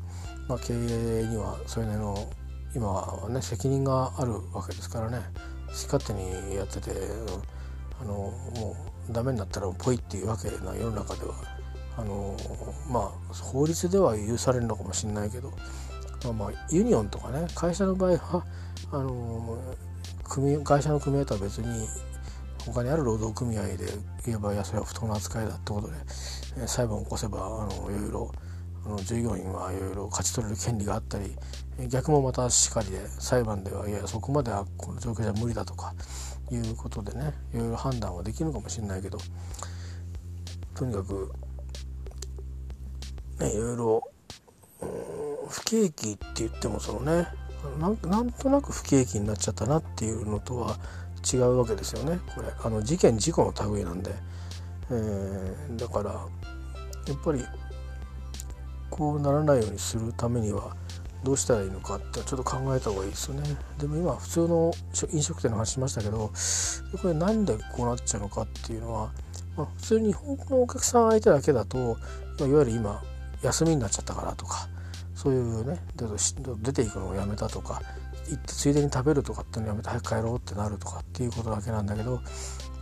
まあ、経営にはそれなりの今はね責任があるわけですからね。好き勝手にやっててあのもうダメになったらポイっていうわけな世の中では。あのまあ法律では許されるのかもしれないけど、まあ、まあユニオンとかね会社の場合はあの組会社の組合とは別に他にある労働組合で言えばいやそれは不当な扱いだってことで、裁判を起こせばあのいろいろあの従業員はいろいろ勝ち取れる権利があったり逆もまたしかりで裁判ではいやそこまではこの状況じゃ無理だとかいうことでねいろいろ判断はできるかもしれないけどとにかくねいろいろ不景気って言ってもそのねなんとなく不景気になっちゃったなっていうのとは違うわけですよね。これあの事件事故の類なんで、えー、だからやっぱりこうならないようにするためにはどうしたらいいのかってちょっと考えた方がいいですよね。でも今普通の飲食店の話しましたけどこれなんでこうなっちゃうのかっていうのは、まあ、普通に日本のお客さん相手だけだと、まあ、いわゆる今休みになっちゃったからとかそういうね出ていくのをやめたとか行ってついでに食べるとかっていうのやめて早く帰ろうってなるとかっていうことだけなんだけど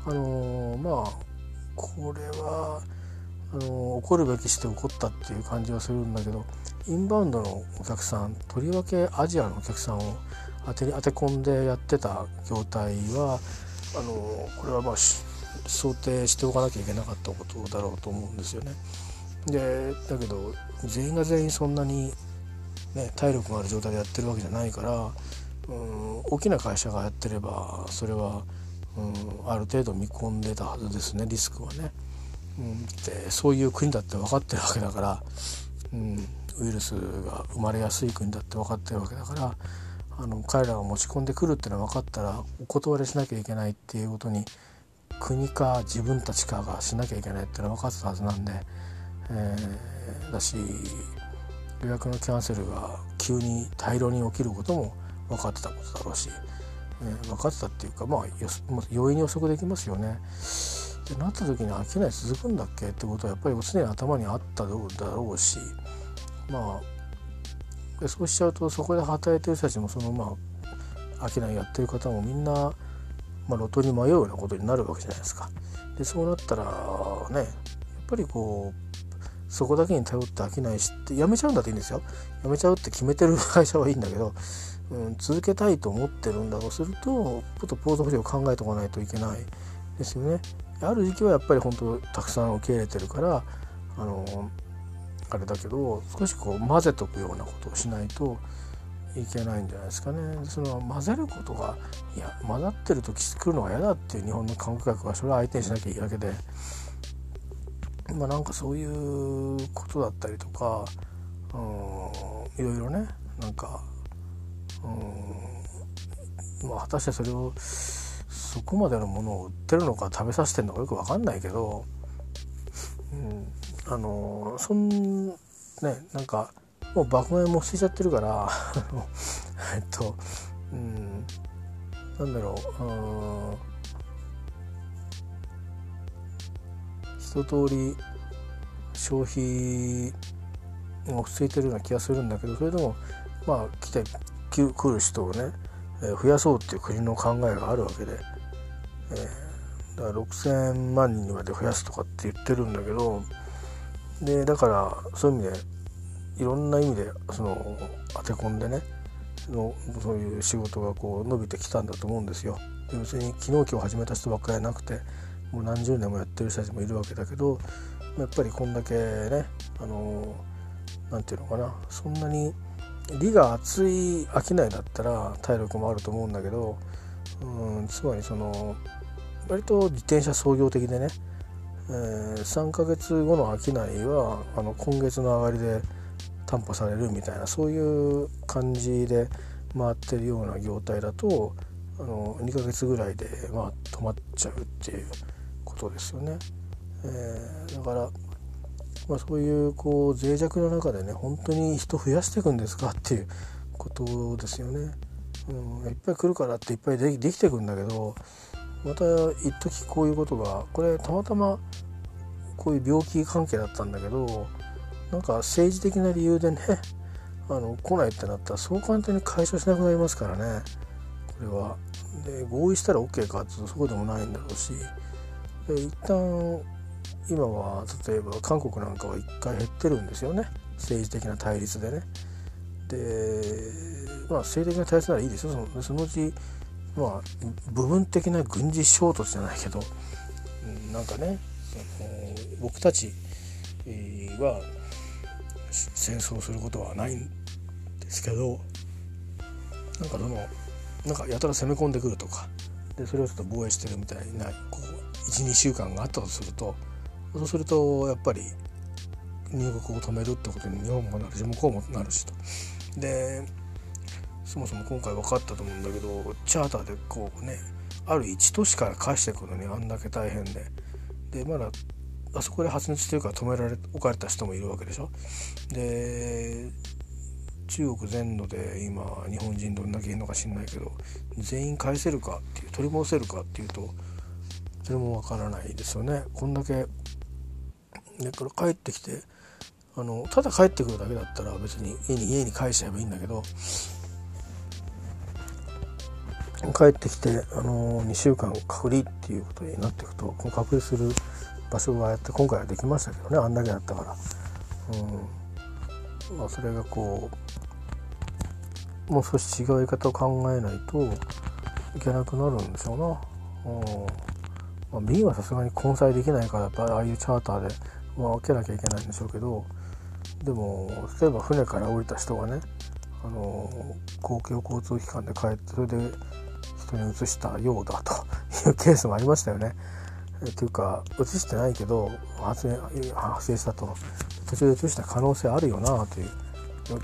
あのー、まあこれはあの怒るべきして怒ったっていう感じはするんだけどインバウンドのお客さんとりわけアジアのお客さんを当て当て込んでやってた業態はあのこれはまあ想定しておかなきゃいけなかったことだろうと思うんですよね。でだけど全員が全員そんなに、ね、体力がある状態でやってるわけじゃないからうん大きな会社がやってればそれはうん、ある程度見込んでたはずですねリスクはね。うん、でそういう国だって分かってるわけだから、うん、ウイルスが生まれやすい国だって分かってるわけだからあの彼らが持ち込んでくるっていうのは分かったらお断りしなきゃいけないっていうことに国か自分たちかがしなきゃいけないっていうのは分かってたはずなんで、えー、だし予約のキャンセルが急に大量に起きることも分かってたことだろうし、えー、分かってたっていうかまあ容易に予測できますよね。でなった時に飽きない続くんだっけ？ってことはやっぱり常に頭にあっただろうしまあそうしちゃうとそこで働いてる人たちもそのまあ商いやってる方もみんな、まあ、路頭に迷うようなことになるわけじゃないですか。でそうなったらねやっぱりこうそこだけに頼って飽きないしってやめちゃうんだっていいんですよ。やめちゃうって決めてる会社はいいんだけど、うん、続けたいと思ってるんだとするとちょっとポートフォリオを考えておかないといけないですよね。ある時期はやっぱり本当たくさん受け入れてるからあのあれだけど少しこう混ぜとくようなことをしないといけないんじゃないですかね。その混ぜることがいや混ざってると作るのが嫌だっていう日本の感覚はそれは相手にしなきゃいいだけで。まあなんかそういうことだったりとか、うん、いろいろねなんか、うんまあ、果たしてそれをそこまでのものを売ってるのか食べさせてるのかよく分かんないけど、うん、あのそんねなんかもう爆買いも捨てちゃってるから [LAUGHS] えっと、うん、なんだろう、うん、一通り消費が落ち着いてるような気がするんだけどそれでもまあ来て来る人をね増やそうっていう国の考えがあるわけで。え、だから6,000万人にまで増やすとかって言ってるんだけどでだからそういう意味でいろんな意味でその当て込んでねのそういう仕事がこう伸びてきたんだと思うんですよ。で別に昨日今日始めた人ばっかりじゃなくてもう何十年もやってる人たちもいるわけだけどやっぱりこんだけねあの何て言うのかなそんなに利が厚い商いだったら体力もあると思うんだけどうんつまりその割と自転車創業的でね、えー、3ヶ月後の商いはあの今月の上がりで担保されるみたいなそういう感じで回ってるような業態だとあの2ヶ月ぐらいで、まあ、止まっちゃうっていうことですよね。えー、だから、まあ、そういうこう脆弱な中でね本当に人増やしていくんですかっていうことですよね。うん、いっぱい来るからっていっぱいできてくんだけどまた一時こういうことがこれたまたまこういう病気関係だったんだけどなんか政治的な理由でね [LAUGHS] あの来ないってなったらそう簡単に解消しなくなりますからねこれは。で合意したら OK かっていうとそうでもないんだろうしで一旦今は例えば韓国なんかは一回減ってるんですよね政治的な対立でね。でまあ政治的な対立ならいいですよそのそのうちまあ部分的な軍事衝突じゃないけど、うん、なんかね、えー、僕たちは戦争することはないんですけどなんかそのなんかやたら攻め込んでくるとかでそれをちょっと防衛してるみたいなこう12週間があったとするとそうするとやっぱり入国を止めるってことに日本もなるし向こうもなるしと。でそもそも今回分かったと思うんだけどチャーターでこうねある1都市から返してくるのにあんだけ大変ででまだあそこで発熱してるから止められ置かれた人もいるわけでしょ。で中国全土で今日本人どんだけいるのか知んないけど全員返せるかっていう取り戻せるかっていうとそれもわからないですよね。こんだけねこれ帰ってきてあのただ帰ってくるだけだったら別に家に家に帰しちゃえばいいんだけど帰ってきて、あの2週間隔離っていうことになっていくとこの隔離する場所がやって今回はできましたけどねあんだけだったから、うん。まあ、それがこうもう少し違う言い方を考えないといけなくなるんでしょうな。うん。まあ、B はさすがに混載できないからやっぱああいうチャーターで、まあ、分けなきゃいけないんでしょうけどでも例えば船から降りた人がねあの公共交通機関で帰ってそれで人に移したようだというケースもありましたよね。というか移してないけど発生したと途中で移した可能性あるよなという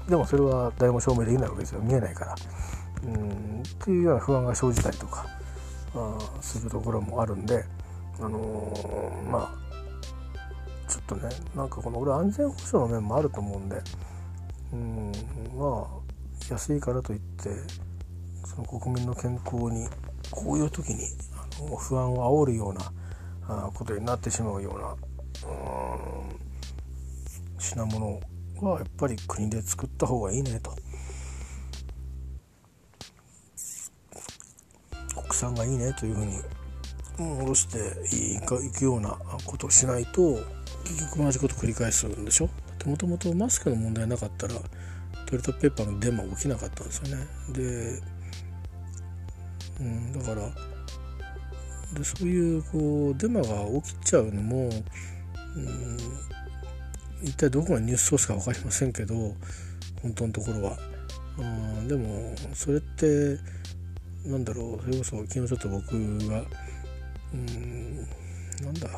でもそれは誰も証明できないわけですよ見えないから。うんていうような不安が生じたりとかあするところもあるんで、あのー、まあちょっとねなんかこの俺安全保障の面もあると思うんでうんまあ安いからといってその国民の健康にこういう時にあの不安を煽るようなあことになってしまうようなうん品物はやっぱり国で作った方がいいねと。国産がいいねというふうに戻していくようなことをしないと結局同じこと繰り返すんでしょもともとマスクの問題なかったらトイレットペーパーのデマ起きなかったんですよねで、うん、だからでそういうこうデマが起きちゃうのも、うん、一体どこがニュースソースか分かりませんけど本当のところは、うん、でもそれってなんだろうそれこそ昨日ちょっと僕がうんなんだ。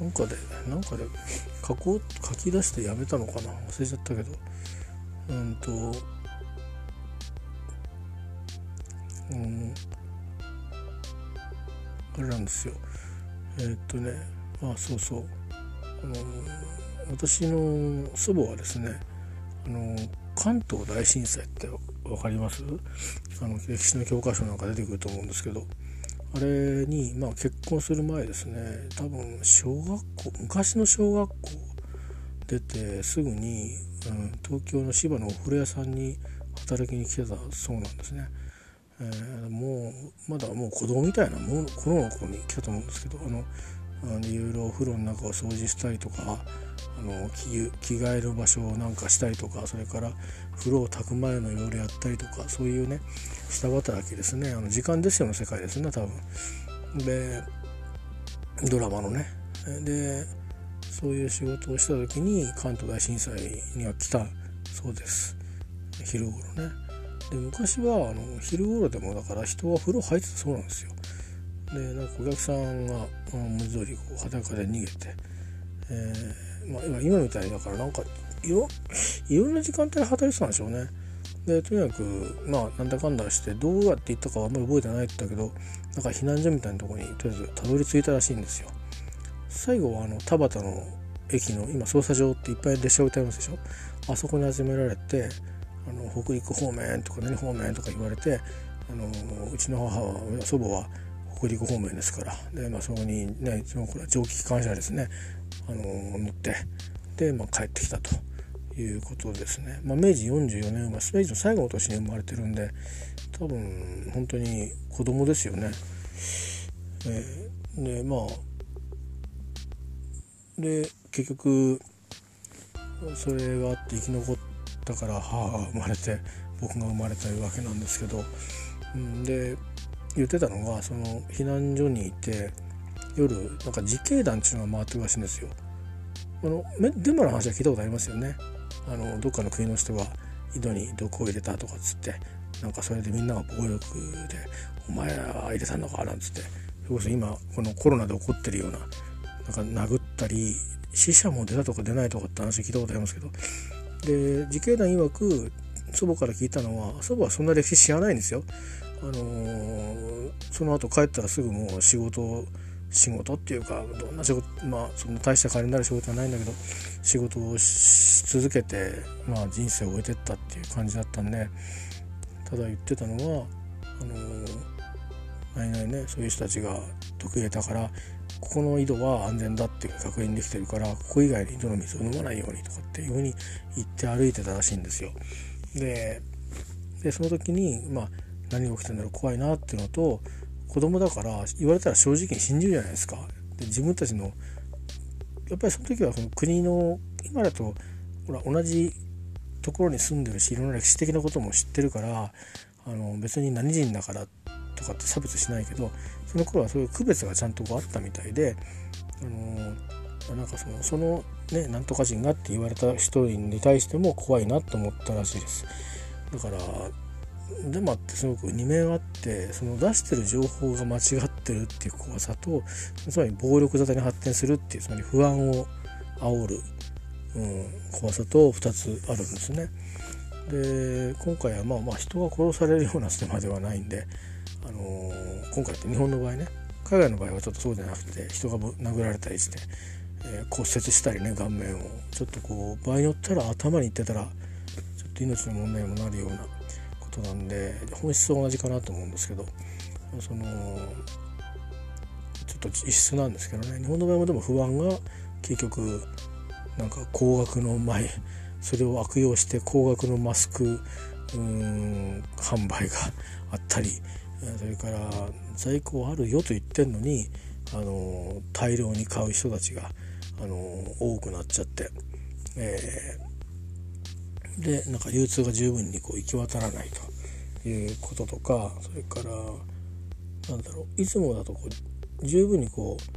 なんかでなんかで書こう書き出してやめたのかな？忘れちゃったけど。うんとうんあれなんですよ。えー、っとねあそうそう。あの私の祖母はですねあの関東大震災って分かります？あの歴史の教科書なんか出てくると思うんですけど。あれに、まあ、結婚する前ですね多分小学校昔の小学校出てすぐに、うん、東京の芝のお風呂屋さんに働きに来てたそうなんですね。えー、もうまだもう子供みたいなもの頃の子に来たと思うんですけどあのいろいろお風呂の中を掃除したりとかあの着替える場所をなんかしたりとかそれから風呂を炊く前のいろいろやったりとかそういうね下働きですねあの時間ですよの世界ですね多分。でドラマのねでそういう仕事をした時に関東大震災には来たそうです昼頃ね。で昔はあの昼頃でもだから人は風呂入ってたそうなんですよ。でなんかお客さんが文字通りこう裸で逃げて、えー、まあ、今みたいだからなんかいろいろんな時間帯で働いてたんでしょうね。でとにかくまあなんだかんだしてどうやって行ったかはあんまり覚えてないって言ったけどなんか避難所みたいなとこにとりあえずたどり着いたらしいんですよ。最後はあの田端の駅の今捜査場っていっぱい列車置いてありますでしょ？あそこに集められてあの北陸方面とか何方面とか言われてあのうちの母は祖母は北陸方面ですから。で、まあ、そこにねこれは蒸気機関車ですね。あの乗ってで、まあ、帰ってきたと。いうことですね、まあ、明治44年生まれ明治の最後の年に生まれてるんで多分本当に子供ですよね。えー、でまあで結局それがあって生き残ったから母が生まれて僕が生まれたわけなんですけど、うん、で言ってたのがその避難所にいて夜なんか自警団っていうのが回ってるらしいんですよ。あのデマの話は聞いたことありますよね。あのどっかの国の人が井戸に毒を入れたとかっつってなんかそれでみんなが暴力で「お前ら入れたのか」なんつってそれこそ今このコロナで起こってるようななんか殴ったり死者も出たとか出ないとかって話聞いたことありますけどで自警団曰く祖母から聞いたのは祖母はそんな歴史知らないんですよ。あのー、その後帰ったらすぐもう仕事仕事っていうかどんな仕事まあそんな大した金になる仕事はないんだけど仕事をし続けて、まあ、人生を終えてったっていう感じだったんでただ言ってたのはあのー、何々ねそういう人たちが得意たからここの井戸は安全だって確認できてるからここ以外に井戸の水を飲まないようにとかっていうふうに言って歩いてたらしいんですよ。でその時にまあ何が起きてんだろう怖いなっていうのと子供だから言われたら正直に信じるじゃないですか。で自分たちのやっぱりその時はその国の今だとほら同じところに住んでるしいろんな歴史的なことも知ってるからあの別に何人だからとかって差別しないけどその頃はそういう区別がちゃんとあったみたいで、あのなんかそのそのねなんとか人がって言われた人に対しても怖いなと思ったらしいですだからデマってすごく二面あってその出してる情報が間違ってるっていう怖さとつまり暴力沙汰に発展するっていうつまり不安を煽る、うん、怖さと2つあるんですね。で今回はまあまあ人が殺されるようなステマではないんで、あのー、今回って日本の場合ね海外の場合はちょっとそうじゃなくて人が殴られたりして、えー、骨折したりね顔面をちょっとこう場合によったら頭にいってたらちょっと命の問題にもなるようなことなんで本質は同じかなと思うんですけどそのちょっと異質なんですけどね。日本の場合もでも不安が結局なんか高額の前それを悪用して高額のマスクうん販売が [LAUGHS] あったりそれから在庫あるよと言ってんのにあの大量に買う人たちがあの多くなっちゃって、えー、でなんか流通が十分にこう行き渡らないということとかそれからなんだろういつもだとこう十分にこう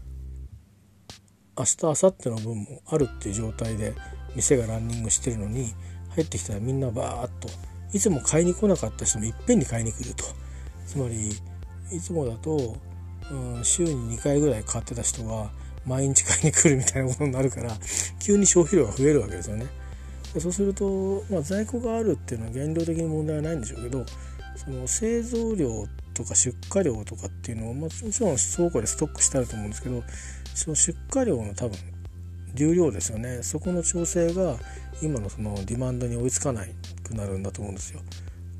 明日明後日の分もあるっていう状態で店がランニングしてるのに入ってきたらみんなバーッといつも買いに来なかった人もいっぺんに買いに来るとつまりいつもだと、うん、週に2回ぐらい買ってた人が毎日買いに来るみたいなことになるから急に消費量が増えるわけですよね。でそうすると、まあ、在庫があるっていうのは原料的に問題はないんでしょうけどその製造量とか出荷量とかっていうのを、まあ、もちろん倉庫でストックしてあると思うんですけどその出荷量の多分流量ですよねそこの調整が今のそのディマンドに追いつかないくなるんだと思うんですよ。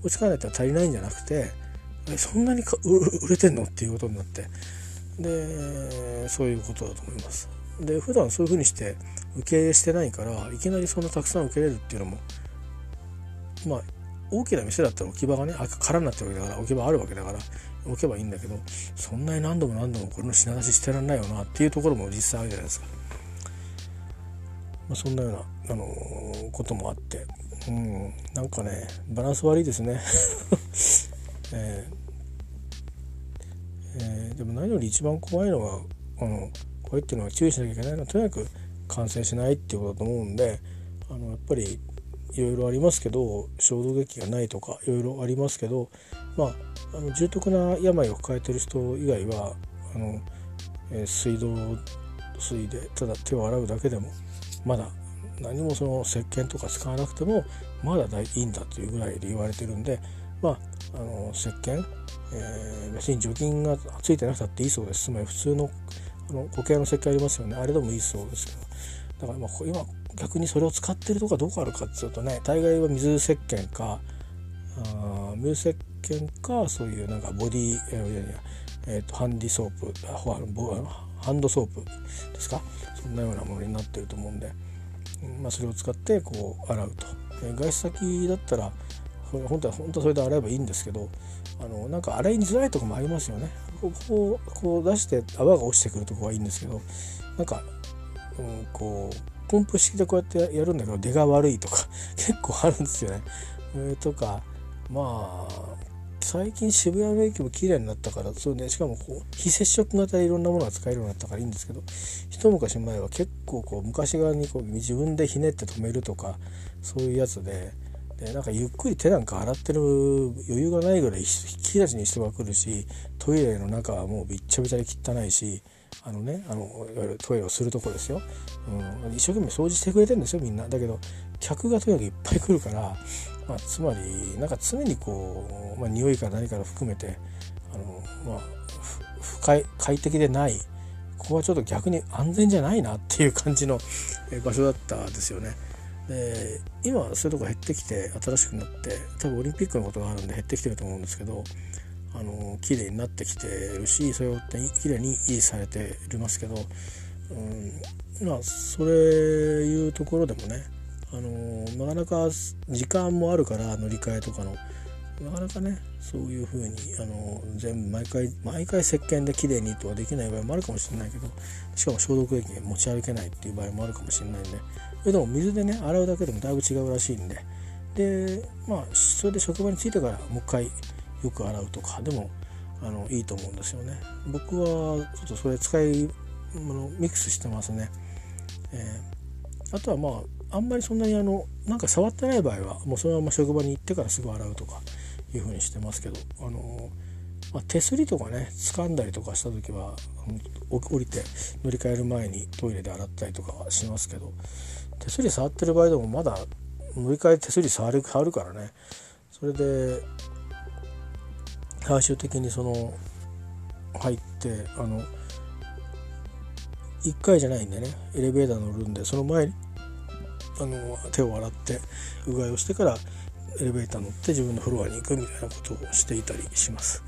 追いつかないって足りないんじゃなくてえそんなにか売れてんの？っていうことになってでそういうことだと思います。で普段そういうふうにして受け入れしてないからいきなりそんなたくさん受けれるっていうのもまあ大きな店だったら置き場がね空になってるわけだから置き場あるわけだから置けばいいんだけどそんなに何度も何度もこれの品出ししてらんないよなっていうところも実際あるじゃないですか。まあ、そんなような、あのー、こともあって、うん、なんかねバランス悪いですね。[LAUGHS] えーえー、でも何より一番怖いのはあの怖いっていうのは注意しなきゃいけないのはとにかく感染しないっていうことだと思うんであのやっぱりいろいろありますけど消毒液がないとかいろいろありますけどまああの重篤な病を抱えてる人以外はあの、え、水道水でただ手を洗うだけでもまだ何もその石鹸とか使わなくてもまだいいんだというぐらいで言われてるんでまああの石鹸、えー、別に除菌がついてなくたっていいそうです。つまり普通のあの固形の石鹸ありますよね。あれでもいいそうですけど。だからまあ今逆にそれを使ってるとかどこあるかっていうとね大概は水石鹸かあ水石鹸かそういうなんかボディえー、えー、とハンディソープハンドソープですか？そんなようなものになってると思うんで、まあ、それを使ってこう洗うと、えー、外出先だったら本当は本当はそれで洗えばいいんですけどあのなんか洗いづらいとこもありますよね。こここう出して泡が落ちてくるとこはいいんですけどなんか、うん、こうポンプ式でこうやってやるんだけど出が悪いとか [LAUGHS] 結構あるんですよね。えー、とかまあ最近渋谷の駅も綺麗になったからそうねしかもこう非接触型でいろんなものが使えるようになったからいいんですけど一昔前は結構こう昔側にこう自分でひねって止めるとかそういうやつででなんかゆっくり手なんか洗ってる余裕がないぐらい引き出しに人が来るしトイレの中はもうびっちゃびちゃで汚いしあのねあのいわゆるトイレをするとこですよ、うん、一生懸命掃除してくれてるんですよみんな。だけど客がとにかくいっぱい来るから、まあ、つまりなんか常にこう、まあ、匂いか何から含めてあの、まあ、不快快適でない。ここはちょっと逆に安全じゃないなっていう感じの場所だったですよね。で今はそういうとこ減ってきて新しくなって多分オリンピックのことがあるんで減ってきてると思うんですけどあの綺麗になってきてるしそれを綺麗に維持されていますけど、うん、まあそれいうところでもねあのなかなか時間もあるから乗り換えとかのなかなかねそういう風にあの全部毎回毎回石鹸で綺麗にとはできない場合もあるかもしれないけどしかも消毒液持ち歩けないっていう場合もあるかもしれないんでそれでも水でね洗うだけでもだいぶ違うらしいんででまあそれで職場に着いてからもう一回よく洗うとかでもあのいいと思うんですよね。僕はちょっとそれ使いあのミックスしてますね。えー、あとはまああんまりそんなにあのなんか触ってない場合はもうそのまま職場に行ってからすぐ洗うとかいうふうにしてますけど、あのまあ、手すりとかね掴んだりとかした時は降りて乗り換える前にトイレで洗ったりとかはしますけど手すり触ってる場合でもまだ乗り換え手すり触る触るからね。それで最終的にその入ってあの1回じゃないんでねエレベーター乗るんでその前にあの手を洗ってうがいをしてからエレベーター乗って自分のフロアに行くみたいなことをしていたりします。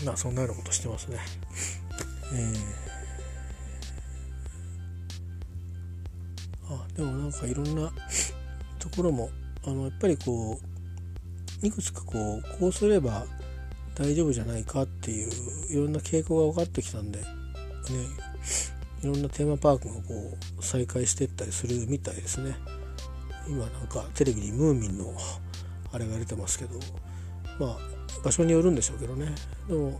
うん、まあそんなようなことしてますね。えー、あでもなんかいろんなところもあのやっぱりこういくつかこうこうすれば大丈夫じゃないかっていういろんな傾向が分かってきたんでねいろんなテーマパークがこう再開していったりするみたいですね今なんかテレビにムーミンのあれが出てますけどまあ場所によるんでしょうけどねでも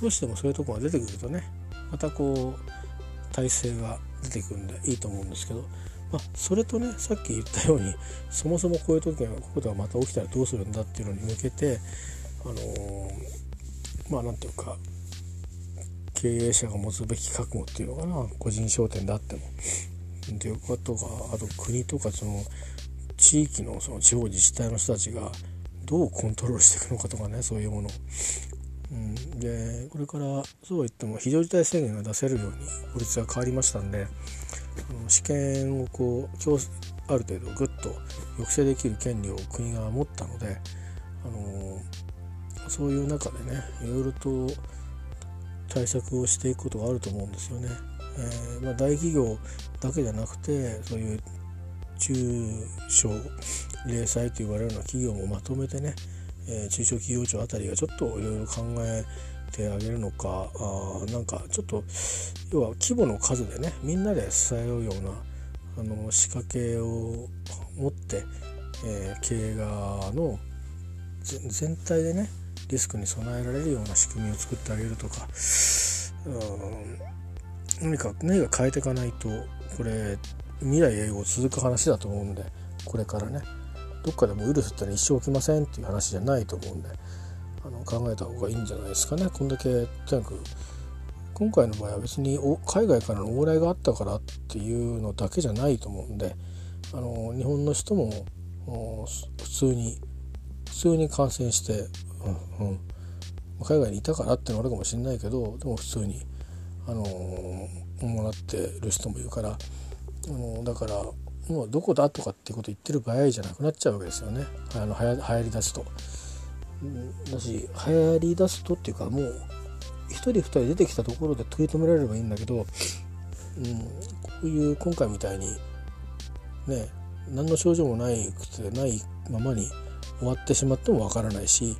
少しでもそういうとこが出てくるとねまたこう体制が出てくるんでいいと思うんですけど、まあ、それとねさっき言ったようにそもそもこういう時がこことがまた起きたらどうするんだっていうのに向けてあのー、まあ何て言うか経営者が持つべき覚悟っていうのかな個人商店であっても。っていうことがあと国とかその地域のその地方自治体の人たちがどうコントロールしていくのかとかねそういうもの。うん、でこれからそうは言っても非常事態宣言が出せるように法律が変わりましたんで試験をこうある程度グッと抑制できる権利を国が持ったので、あのそういう中でねいろいろと対策をしていくことがあると思うんですよね。えー、まあ、大企業だけじゃなくてそういう中小零細と言われるような企業もまとめてね、えー、中小企業庁あたりがちょっといろいろ考えてあげるのかあなんかちょっと要は規模の数でねみんなで支えようようなあの仕掛けを持って、えー、経営側の全体でねリスクに備えられるような仕組みを作ってあげるとか何か何か変えていかないとこれ未来永劫続く話だと思うんでこれからね。どっかでもウイルスってのは一生起きませんっていう話じゃないと思うんであの考えた方がいいんじゃないですかね。こんだけとにかく今回の場合は別に海外からの往来があったからっていうのだけじゃないと思うんであの日本の人も普通に普通に感染して、うんうん、海外にいたからってのはあるかもしれないけどでも普通にあのもらってる人もいるから、あのだからもうどこだとかっていうこと言ってる場合じゃなくなっちゃうわけですよねあの流行りだすと。だし流行りだすとっていうかもう1人2人出てきたところで食い止められればいいんだけど、うん、こういう今回みたいにね何の症状もないくてないままに終わってしまってもわからないし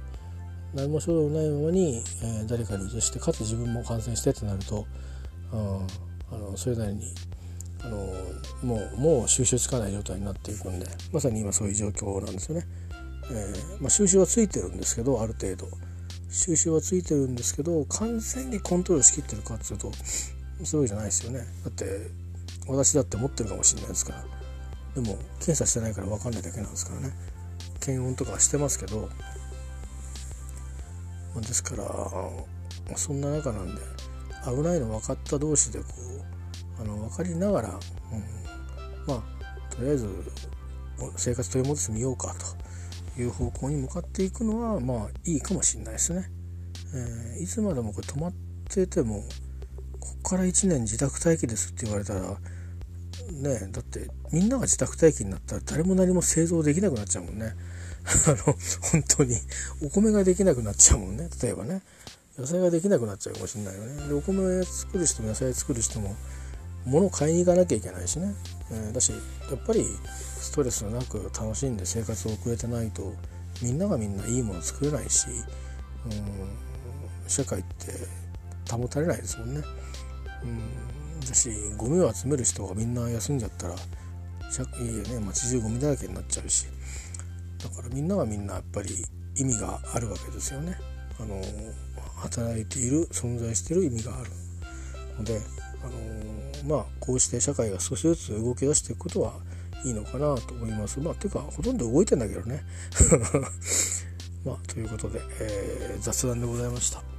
何も症状ないままに、えー、誰かに移してかつ自分も感染してってなると、うん、あのそれなりにあのもうもう収集つかない状態になっていくんでまさに今そういう状況なんですよね。えーまあ、収集はついてるんですけどある程度。収集はついてるんですけど完全にコントロールしきってるかっていうとそういうじゃないですよね。だって私だって持ってるかもしれないですから。でも検査してないから分かんないだけなんですからね。検温とかしてますけどですからそんな中なんで危ないの分かった同士でこうあの分かりながら、うん、まあとりあえず生活取り戻してみようかという方向に向かっていくのはまあいいかもしれないですね。えー、いつまでもこれ止まっててもこっから1年自宅待機ですって言われたらねだってみんなが自宅待機になったら誰も何も製造できなくなっちゃうもんね。[LAUGHS] あの本当にお米ができなくなっちゃうもんね例えばね。野菜ができなくなっちゃうかもしれないよね。でお米作る人も野菜作る人も物を買いに行かなきゃいけないしね、えー、だしやっぱりストレスなく楽しんで生活を送れてないとみんながみんないいもの作れないし、うん、社会って保たれないですもんね。うん、だしゴミを集める人がみんな休んじゃったらいいよね。街中ゴミだらけになっちゃうし。だからみんながみんなやっぱり意味があるわけですよね。あの働いている存在している意味があるので、あのまあこうして社会が少しずつ動き出していくことはいいのかなと思いますまあていうかほとんど動いてんだけどね [LAUGHS] まあということで、えー、雑談でございました。